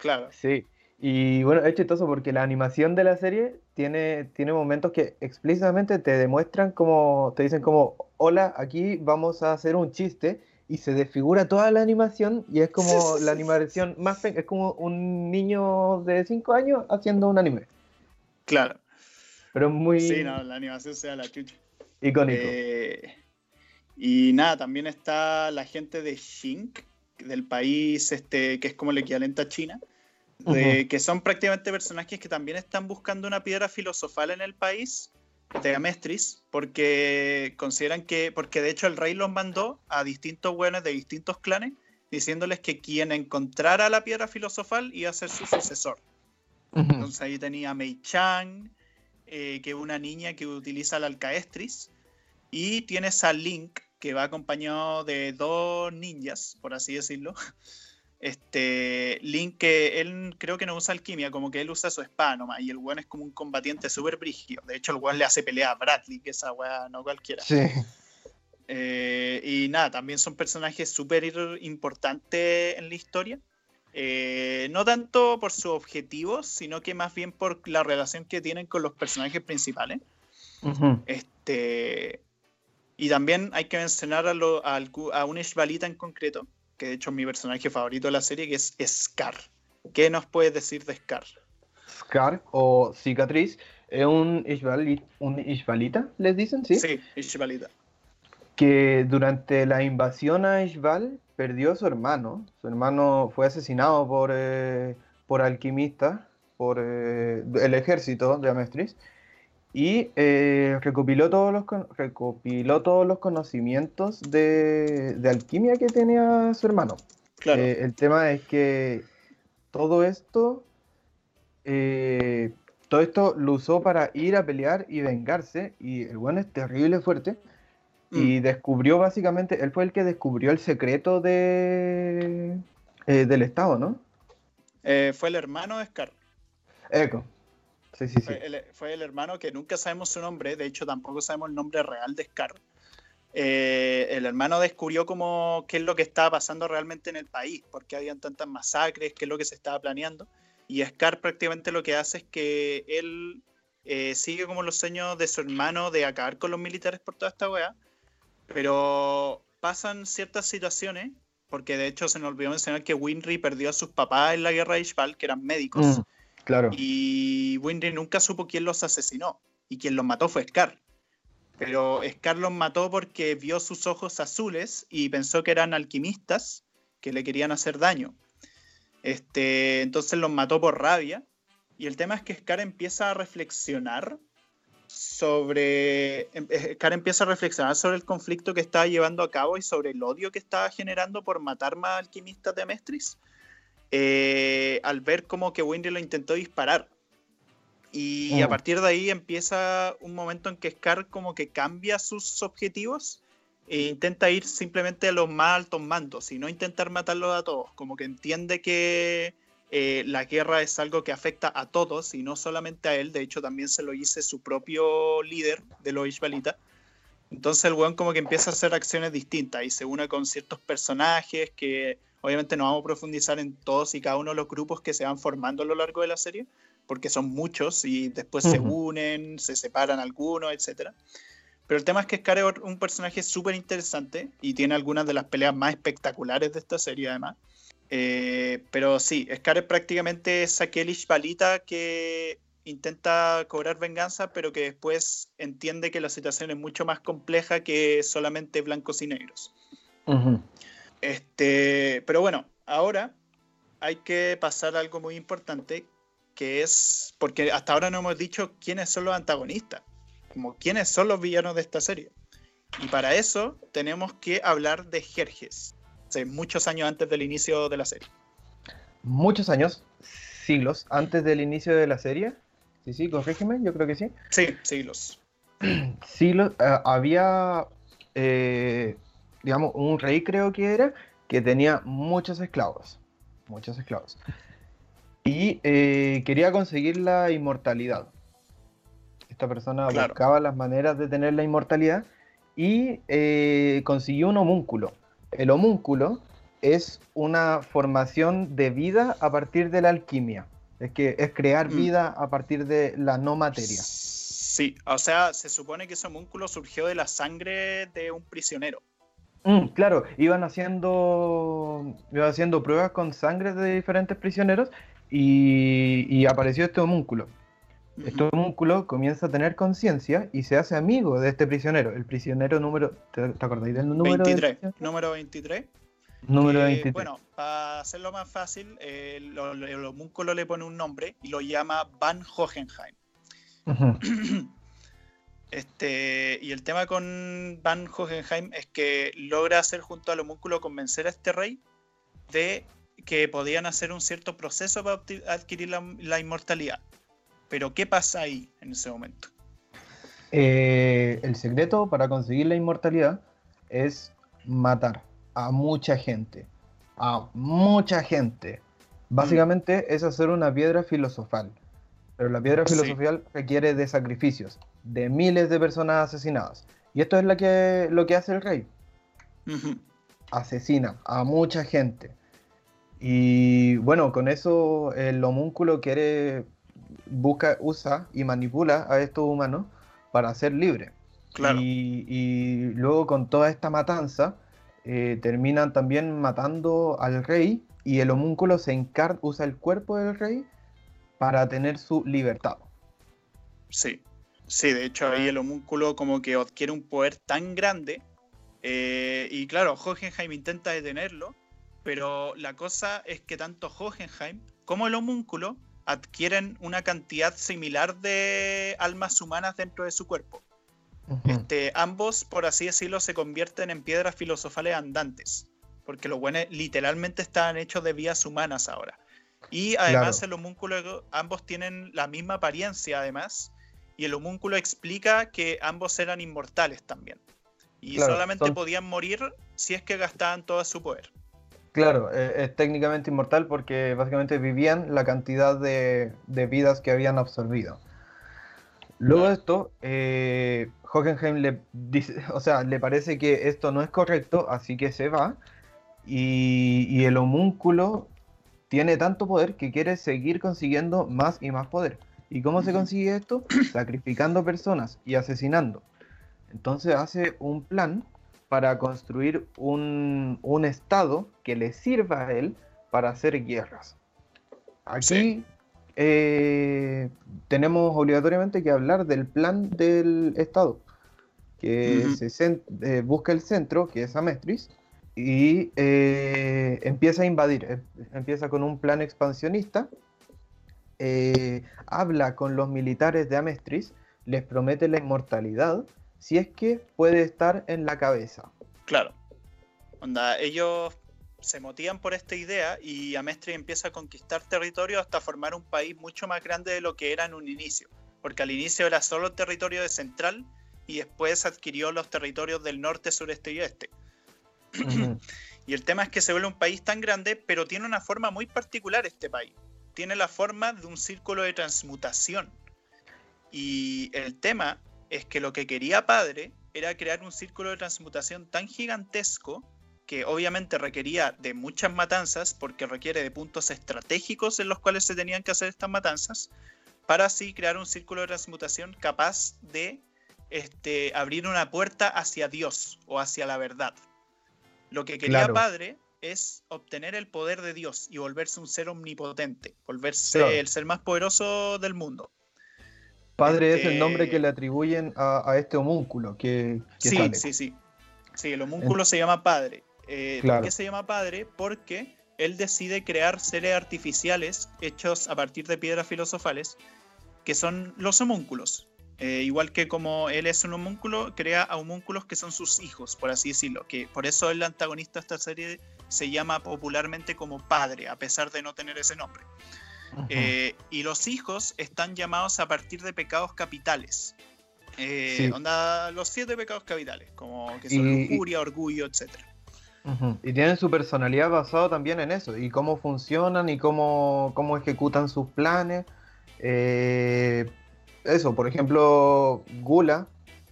Claro. Sí. Y bueno, es chistoso porque la animación de la serie tiene, tiene momentos que explícitamente te demuestran como, te dicen como, hola, aquí vamos a hacer un chiste y se desfigura toda la animación y es como la animación más, es como un niño de 5 años haciendo un anime. Claro. Pero es muy... Sí, no, la animación sea la chucha. Icónico. Eh, y nada, también está la gente de Shink, del país este, que es como el equivalente a China que son prácticamente personajes que también están buscando una piedra filosofal en el país de Amestris, porque consideran que, porque de hecho el rey los mandó a distintos buenos de distintos clanes, diciéndoles que quien encontrara la piedra filosofal iba a ser su sucesor. Entonces ahí tenía Mei Chang, eh, que es una niña que utiliza el Alcaestris, y tienes a Link, que va acompañado de dos ninjas, por así decirlo, este Link que él creo que no usa alquimia, como que él usa su espada nomás, y el weón es como un combatiente súper brígido. De hecho, el weón le hace pelea a Bradley, que esa weá no cualquiera. Sí. Eh, y nada, también son personajes súper importantes en la historia. Eh, no tanto por sus objetivos, sino que más bien por la relación que tienen con los personajes principales. este, y también hay que mencionar a, lo, a, a un Ishbalita en concreto, que de hecho es mi personaje favorito de la serie, que es Scar. ¿Qué nos puedes decir de Scar? Scar o cicatriz es un Ishbalita, un Ishbalita, les dicen, ¿sí? Sí, Ishbalita. Que durante la invasión a Ishbal perdió a su hermano. Su hermano fue asesinado por, eh, por alquimistas, por eh, el ejército de Amestris y eh, recopiló, todos los, recopiló todos los conocimientos de, alquimia que tenía su hermano. Eh, el tema es que todo esto, eh, todo esto lo usó para ir a pelear y vengarse, y el bueno es terrible fuerte, y mm. descubrió básicamente, él fue el que descubrió el secreto de, del Estado, ¿no? fue el hermano de Scar. Eco, fue, el, hermano que nunca sabemos su nombre, de hecho tampoco sabemos el nombre real de Scar. Eh, el hermano descubrió cómo, qué es lo que estaba pasando realmente en el país, por qué habían tantas masacres, qué es lo que se estaba planeando. Y Scar prácticamente lo que hace es que él eh, sigue como los sueños de su hermano de acabar con los militares por toda esta wea, pero pasan ciertas situaciones, porque de hecho se nos olvidó mencionar que Winry perdió a sus papás en la guerra de Ishbal, que eran médicos. Mm. Y Winry nunca supo quién los asesinó. Y quien los mató fue Scar. Pero Scar los mató porque vio sus ojos azules y pensó que eran alquimistas que le querían hacer daño. Este, entonces los mató por rabia. Y el tema es que Scar empieza a reflexionar sobre. Em, eh, Scar empieza a reflexionar sobre el conflicto que estaba llevando a cabo y sobre el odio que estaba generando por matar más alquimistas de Mestris. Eh, al ver como que Winry lo intentó disparar. Y a mm. partir de ahí empieza un momento en que Scar como que cambia sus objetivos e intenta ir simplemente a los más altos mandos y no intentar matarlos a todos. Como que entiende que eh, la guerra es algo que afecta a todos y no solamente a él. De hecho, también se lo dice su propio líder de los Ishbalita. Entonces el weón como que empieza a hacer acciones distintas y se une con ciertos personajes que obviamente no vamos a profundizar en todos y cada uno de los grupos que se van formando a lo largo de la serie, porque son muchos y después se unen, se separan algunos, etc. Pero el tema es que Scar es un personaje súper interesante y tiene algunas de las peleas más espectaculares de esta serie además. Eh, pero sí, Scar es prácticamente esa Kelly Balita que intenta cobrar venganza, pero que después entiende que la situación es mucho más compleja que solamente blancos y negros. Este, pero bueno, ahora hay que pasar a algo muy importante, que es, porque hasta ahora no hemos dicho quiénes son los antagonistas, como quiénes son los villanos de esta serie. Y para eso tenemos que hablar de Jerjes, muchos años antes del inicio de la serie. Muchos años, siglos antes del inicio de la serie. Sí, sí, corrígeme, yo creo que sí. Sí, siglos. Siglos, eh, había, eh, digamos, un rey creo que era, que tenía muchos esclavos, muchos esclavos. Y eh, quería conseguir la inmortalidad. Esta persona buscaba las maneras de tener la inmortalidad y consiguió un homúnculo. El homúnculo es una formación de vida a partir de la alquimia. Es que es crear mm. vida a partir de la no materia. Sí, o sea, se supone que ese homúnculo surgió de la sangre de un prisionero. Mm, claro, iban haciendo, iban haciendo pruebas con sangre de diferentes prisioneros y, apareció este homúnculo. Este homúnculo comienza a tener conciencia y se hace amigo de este prisionero. El prisionero número. ¿Te, acordáis del número? 23. número 23. Número 23. Bueno, para hacerlo más fácil, el, homúnculo le pone un nombre y lo llama Van Hohenheim. este, y el tema con Van Hohenheim es que logra hacer junto al homúnculo convencer a este rey de que podían hacer un cierto proceso para adquirir la, inmortalidad. Pero ¿qué pasa ahí en ese momento? Eh, el secreto para conseguir la inmortalidad es matar a mucha gente. A mucha gente. Básicamente es hacer una piedra filosofal. Pero la piedra filosofal requiere de sacrificios, de miles de personas asesinadas. Y esto es lo que, lo que hace el rey. Asesina a mucha gente. Y bueno, con eso el homúnculo quiere, busca, usa y manipula a estos humanos para ser libre. Y, y, luego con toda esta matanza, eh, terminan también matando al rey y el homúnculo se encarga, usa el cuerpo del rey para tener su libertad. Sí, sí, de hecho ahí el homúnculo como que adquiere un poder tan grande eh, y claro, Hohenheim intenta detenerlo, pero la cosa es que tanto Hohenheim como el homúnculo adquieren una cantidad similar de almas humanas dentro de su cuerpo. Este, ambos, por así decirlo, se convierten en piedras filosofales andantes, porque los buenos literalmente están hechos de vías humanas ahora. Y además el homúnculo, ambos tienen la misma apariencia además, y el homúnculo explica que ambos eran inmortales también. Y solamente podían morir si es que gastaban todo su poder. Claro, e, es, técnicamente inmortal porque básicamente vivían la cantidad de, de vidas que habían absorbido. Luego de esto, eh, Hockenheim le dice, o sea, le parece que esto no es correcto, así que se va. Y, el homúnculo tiene tanto poder que quiere seguir consiguiendo más y más poder. ¿Y cómo se consigue esto? Sacrificando personas y asesinando. Entonces hace un plan para construir un, estado que le sirva a él para hacer guerras. Aquí eh, tenemos obligatoriamente que hablar del plan del Estado, que se eh, busca el centro, que es Amestris, y eh, empieza a invadir, empieza con un plan expansionista, habla con los militares de Amestris, les promete la inmortalidad, si es que puede estar en la cabeza. Claro. Onda, ellos se motivan por esta idea y Amestri empieza a conquistar territorio hasta formar un país mucho más grande de lo que era en un inicio. Porque al inicio era solo territorio de Central y después adquirió los territorios del norte, sureste y oeste. y el tema es que se vuelve un país tan grande, pero tiene una forma muy particular este país. Tiene la forma de un círculo de transmutación. Y el tema es que lo que quería Padre era crear un círculo de transmutación tan gigantesco que obviamente requería de muchas matanzas, porque requiere de puntos estratégicos en los cuales se tenían que hacer estas matanzas, para así crear un círculo de transmutación capaz de este, abrir una puerta hacia Dios o hacia la verdad. Lo que quería Padre es obtener el poder de Dios y volverse un ser omnipotente, volverse el ser más poderoso del mundo. Padre es el nombre que este le atribuyen a, este homúnculo que, sí, sí, sí. Sí, el homúnculo se llama Padre. Eh, ¿Por qué se llama Padre? Porque él decide crear seres artificiales hechos a partir de piedras filosofales, que son los homúnculos. Eh, igual que como él es un homúnculo, crea a homúnculos que son sus hijos, por así decirlo. Que por eso el antagonista de esta serie se llama popularmente como Padre, a pesar de no tener ese nombre. Eh, y los hijos están llamados a partir de pecados capitales. Onda, los siete pecados capitales, como que son lujuria, orgullo, etcétera. Y tienen su personalidad basado también en eso, y cómo funcionan y cómo, cómo ejecutan sus planes. Eh, eso, por ejemplo, Gula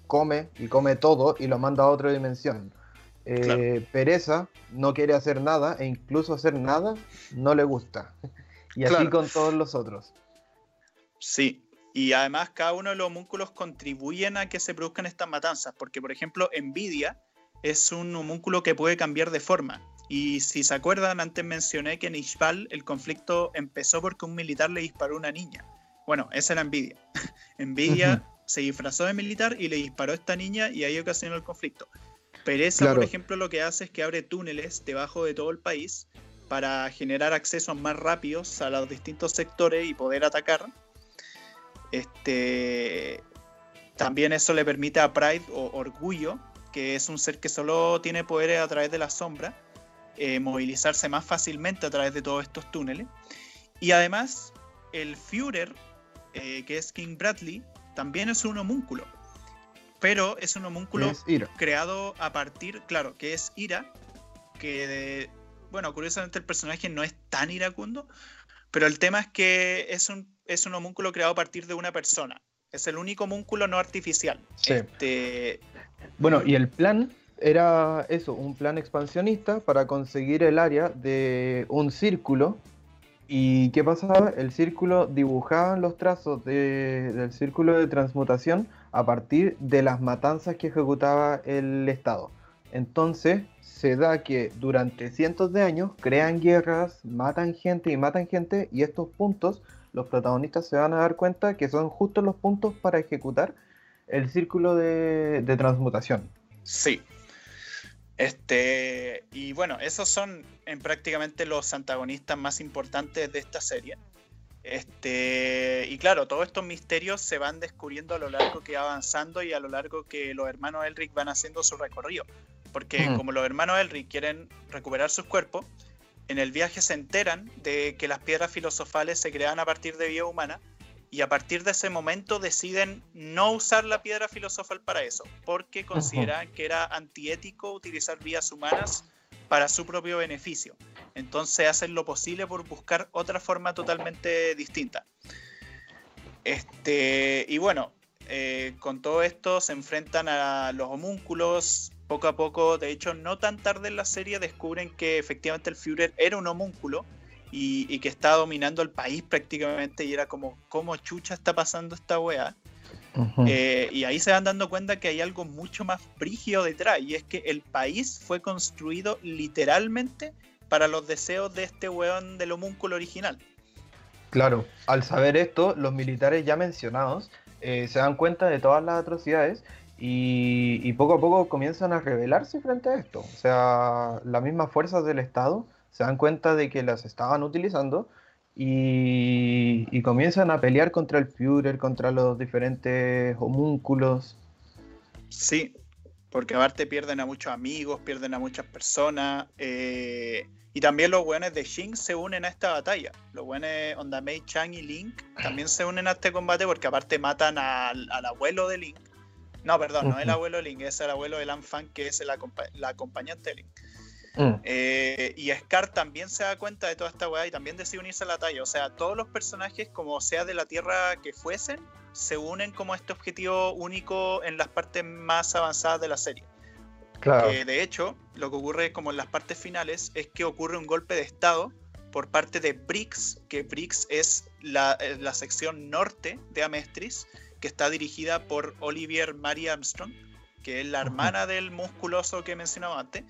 come y come todo y lo manda a otra dimensión. Eh, Pereza no quiere hacer nada e incluso hacer nada no le gusta. y así con todos los otros. Sí, y además cada uno de los homúnculos contribuyen a que se produzcan estas matanzas, porque por ejemplo Envidia es un homúnculo que puede cambiar de forma. Y si se acuerdan, antes mencioné que en Ishbal el conflicto empezó porque un militar le disparó a una niña. Bueno, esa era Envidia. Envidia se disfrazó de militar y le disparó a esta niña y ahí ocasionó el conflicto. Pereza, por ejemplo, lo que hace es que abre túneles debajo de todo el país para generar accesos más rápidos a los distintos sectores y poder atacar. Este, también eso le permite a Pride o Orgullo que es un ser que solo tiene poderes a través de la sombra, eh, movilizarse más fácilmente a través de todos estos túneles. Y además, el Führer, eh, que es King Bradley, también es un homúnculo. Pero es un homúnculo creado a partir, claro, que es ira, que, bueno, curiosamente el personaje no es tan iracundo, pero el tema es que es un, es un homúnculo creado a partir de una persona. Es el único homúnculo no artificial. Este, bueno, y el plan era eso, un plan expansionista para conseguir el área de un círculo. ¿Y qué pasaba? El círculo dibujaban los trazos del círculo de transmutación a partir de las matanzas que ejecutaba el Estado. Entonces se da que durante cientos de años crean guerras, matan gente y matan gente y estos puntos los protagonistas se van a dar cuenta que son justo los puntos para ejecutar el círculo de, transmutación. Sí. Este, y bueno, esos son en prácticamente los antagonistas más importantes de esta serie. Este, y claro, todos estos misterios se van descubriendo a lo largo que va avanzando y a lo largo que los hermanos Elric van haciendo su recorrido. Porque como los hermanos Elric quieren recuperar sus cuerpos, en el viaje se enteran de que las piedras filosofales se crean a partir de vida humana y a partir de ese momento deciden no usar la piedra filosofal para eso, porque consideran que era antiético utilizar vías humanas para su propio beneficio. Entonces hacen lo posible por buscar otra forma totalmente distinta. Este, y bueno, eh, con todo esto se enfrentan a los homúnculos. Poco a poco, de hecho, no tan tarde en la serie descubren que efectivamente el Führer era un homúnculo y, que está dominando el país prácticamente y era como, ¿cómo chucha está pasando esta weá? Eh, y ahí se van dando cuenta que hay algo mucho más brígido detrás y es que el país fue construido literalmente para los deseos de este weón del homúnculo original. Claro, al saber esto, los militares ya mencionados eh, se dan cuenta de todas las atrocidades y, y, poco a poco comienzan a rebelarse frente a esto. O sea, las mismas fuerzas del Estado se dan cuenta de que las estaban utilizando y, comienzan a pelear contra el Führer, contra los diferentes homúnculos. Sí, porque aparte pierden a muchos amigos, pierden a muchas personas. Eh, y también los buenos de Shin se unen a esta batalla. Los buenos Onda Mei, Chang y Link también se unen a este combate porque aparte matan al, al abuelo de Link. No, perdón, no el abuelo de Link, es el abuelo de Lan Fan, que es la acompañante de Link. Mm. Eh, y Scar también se da cuenta de toda esta weá y también decide unirse a la talla. O sea, todos los personajes, como sea de la Tierra que fuesen, se unen como este objetivo único en las partes más avanzadas de la serie. Claro. de hecho, lo que ocurre como en las partes finales es que ocurre un golpe de estado por parte de Brix, que Brix es la, eh, la sección norte de Amestris, que está dirigida por Olivier Mary Armstrong, que es la hermana del musculoso que mencionaba antes,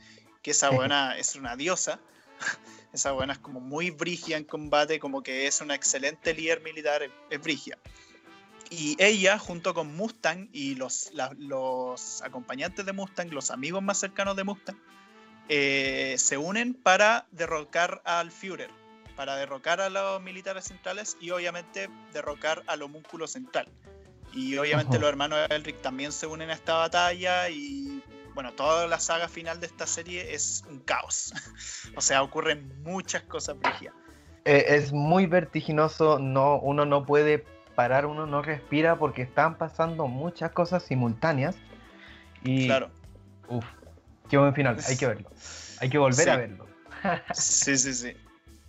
que esa buena es una diosa. esa buena es como muy brigia en combate, como que es una excelente líder militar, es brigia. Y ella, junto con Mustang y los, los acompañantes de Mustang, los amigos más cercanos de Mustang, eh, se unen para derrocar al Führer, para derrocar a los militares centrales y obviamente derrocar al homúnculo central. Y obviamente los hermanos Elric también se unen a esta batalla y bueno, toda la saga final de esta serie es un caos. o sea, ocurren muchas cosas brigias. Eh, es muy vertiginoso, no, uno no puede parar, uno no respira porque están pasando muchas cosas simultáneas. Y, claro. Uf, qué buen final, hay que verlo. Hay que volver a verlo. sí, sí, sí.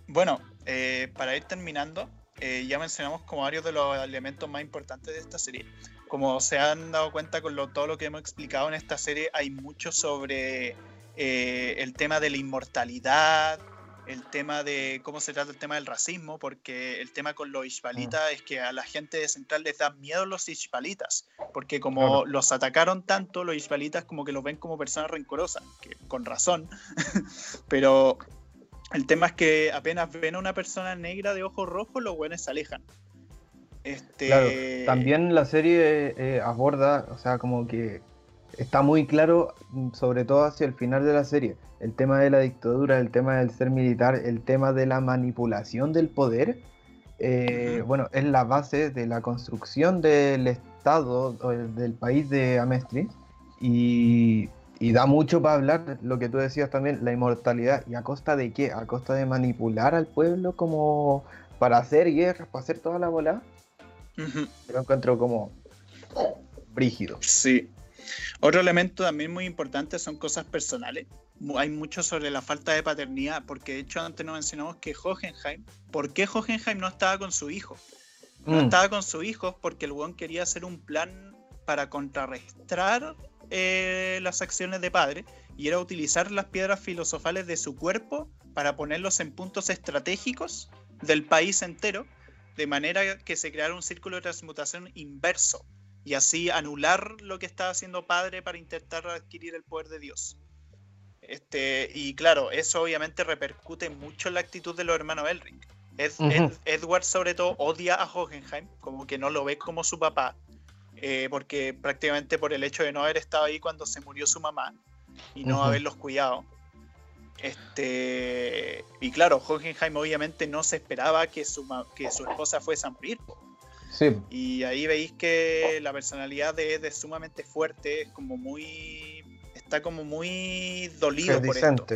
Bueno, eh, para ir terminando, eh, ya mencionamos como varios de los elementos más importantes de esta serie como se han dado cuenta con todo lo que hemos explicado en esta serie, hay mucho sobre eh, el tema de la inmortalidad, el tema de cómo se trata el tema del racismo, porque el tema con los ishbalitas mm. es que a la gente de Central les da miedo los ishbalitas, porque como los atacaron tanto, los ishbalitas como que los ven como personas rencorosas, que con razón, pero el tema es que apenas ven a una persona negra de ojos rojos, los buenos se alejan. Este... Claro, también la serie eh, aborda, o sea, como que está muy claro, mm, sobre todo hacia el final de la serie, el tema de la dictadura, el tema del ser militar, el tema de la manipulación del poder. Eh, bueno, es la base de la construcción del Estado, del país de Amestris, y, y da mucho para hablar, lo que tú decías también, la inmortalidad, ¿y a costa de qué? ¿A costa de manipular al pueblo como para hacer guerras, para hacer toda la bola? Lo encuentro como brígido. Sí. Otro elemento también muy importante son cosas personales. Hay mucho sobre la falta de paternidad, porque de hecho antes nos mencionamos que Hohenheim, ¿por qué Hohenheim no estaba con su hijo? No mm. estaba con su hijo porque el buen quería hacer un plan para contrarrestar eh, las acciones de padre y era utilizar las piedras filosofales de su cuerpo para ponerlos en puntos estratégicos del país entero de manera que se creara un círculo de transmutación inverso y así anular lo que estaba haciendo padre para intentar adquirir el poder de Dios. Este, y claro, eso obviamente repercute mucho en la actitud de los hermanos Elric. Edward sobre todo odia a Hohenheim, como que no lo ve como su papá, eh, porque prácticamente por el hecho de no haber estado ahí cuando se murió su mamá y no haberlos cuidado. Este, y claro, Hohenheim obviamente no se esperaba que su, que su esposa fuese a morir. Sí. Y ahí veis que la personalidad de Ed es sumamente fuerte, es como muy. está como muy dolido por esto.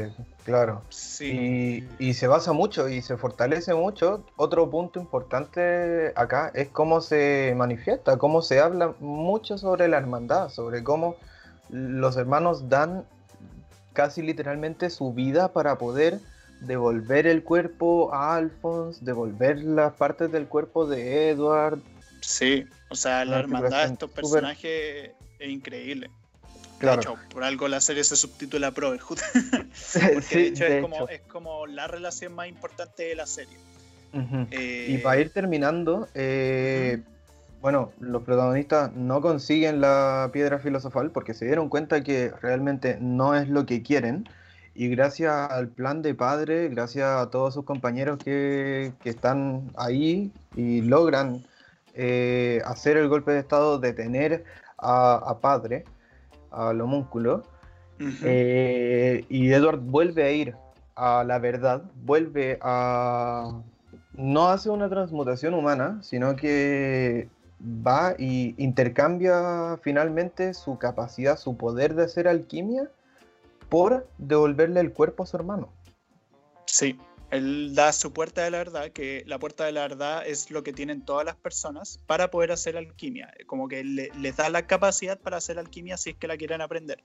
claro. Sí. Y, y, se basa mucho y se fortalece mucho. Otro punto importante acá es cómo se manifiesta, cómo se habla mucho sobre la hermandad, sobre cómo los hermanos dan casi literalmente su vida para poder devolver el cuerpo a Alphonse, devolver las partes del cuerpo de Edward. Sí, o sea, la hermandad de estos personajes es increíble. Claro. De hecho, por algo la serie se subtitula Brotherhood. Porque de hecho, es, como, la relación más importante de la serie. Eh, y para ir terminando, eh, bueno, los protagonistas no consiguen la piedra filosofal porque se dieron cuenta que realmente no es lo que quieren. Y gracias al plan de padre, gracias a todos sus compañeros que, están ahí y logran eh, hacer el golpe de estado, detener a, a padre, al homúnculo, eh, y Edward vuelve a ir a la verdad, vuelve a... No hace una transmutación humana, sino que va y intercambia finalmente su capacidad, su poder de hacer alquimia por devolverle el cuerpo a su hermano. Sí, Él da su puerta de la verdad, que la puerta de la verdad es lo que tienen todas las personas para poder hacer alquimia. Como que les da la capacidad para hacer alquimia si es que la quieren aprender.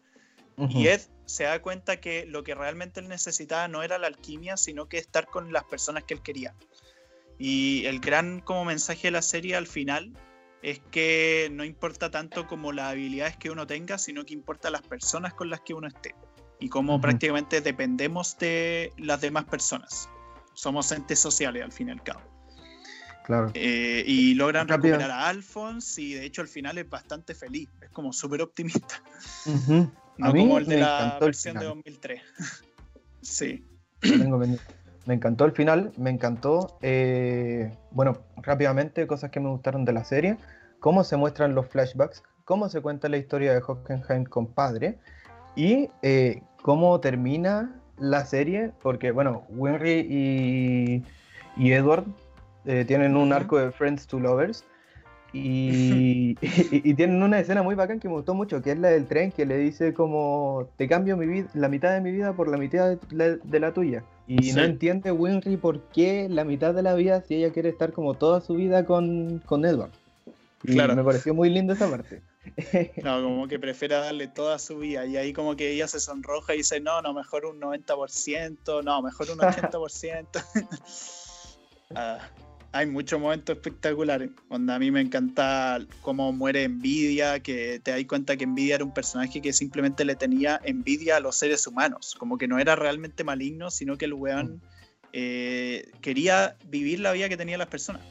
Y Ed se da cuenta que lo que realmente él necesitaba no era la alquimia, sino que estar con las personas que él quería. Y el gran como mensaje de la serie al final es que no importa tanto como las habilidades que uno tenga, sino que importa las personas con las que uno esté. Y cómo prácticamente dependemos de las demás personas. Somos entes sociales al fin y al cabo. Claro. Eh, y logran recuperar a Alphonse y de hecho al final es bastante feliz. Es como súper optimista. No como el de la versión de 2003. sí. Me encantó el final, me encantó, eh, bueno, rápidamente, cosas que me gustaron de la serie, cómo se muestran los flashbacks, cómo se cuenta la historia de Hockenheim compadre y eh, cómo termina la serie, porque bueno, Winry y, y Edward eh, tienen un arco de Friends to Lovers y, y, tienen una escena muy bacán que me gustó mucho, que es la del tren que le dice como te cambio mi vida, la mitad de mi vida por la mitad de la, tuya. Y no entiende Winry por qué la mitad de la vida si ella quiere estar como toda su vida con, con Edward. Y claro. me pareció muy lindo esa parte. No, como que prefiere darle toda su vida y ahí como que ella se sonroja y dice, no, no, mejor un 90%, no, mejor un 80%. ah, hay muchos momentos espectaculares. Donde a mí me encanta cómo muere Envidia, que te das cuenta que Envidia era un personaje que simplemente le tenía envidia a los seres humanos. Como que no era realmente maligno, sino que el weón eh, quería vivir la vida que tenían las personas.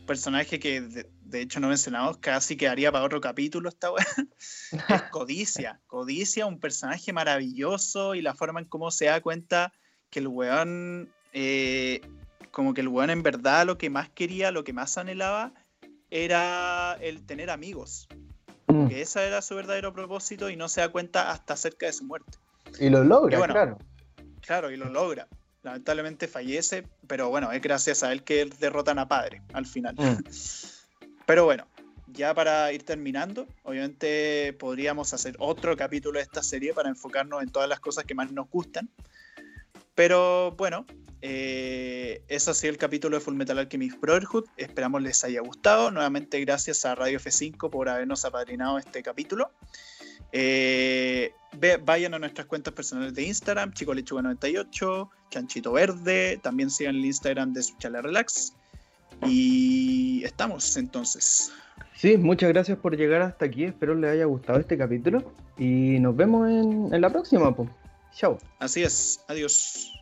Un personaje que de, hecho no mencionamos, casi quedaría para otro capítulo esta weá. es Codicia. Codicia, un personaje maravilloso y la forma en cómo se da cuenta que el weón eh, como que el weón en verdad lo que más quería, lo que más anhelaba, era el tener amigos. Mm. Que ese era su verdadero propósito y no se da cuenta hasta cerca de su muerte. Y lo logra, claro. Claro, y lo logra. Lamentablemente fallece, pero bueno, es gracias a él que derrotan a Padre al final. Mm. pero bueno, ya para ir terminando, obviamente podríamos hacer otro capítulo de esta serie para enfocarnos en todas las cosas que más nos gustan. Pero bueno, eh, ha sido el capítulo de Full Metal Alchemist Brotherhood. Esperamos les haya gustado. Nuevamente, gracias a Radio F5 por habernos apadrinado este capítulo. Eh, vayan a nuestras cuentas personales de Instagram, Chico Lechuga 98, Chanchito Verde. También sigan el Instagram de Suchala Relax. Y estamos entonces. Sí, muchas gracias por llegar hasta aquí. Espero les haya gustado este capítulo. Y nos vemos en, la próxima. Chao. Así es. Adiós.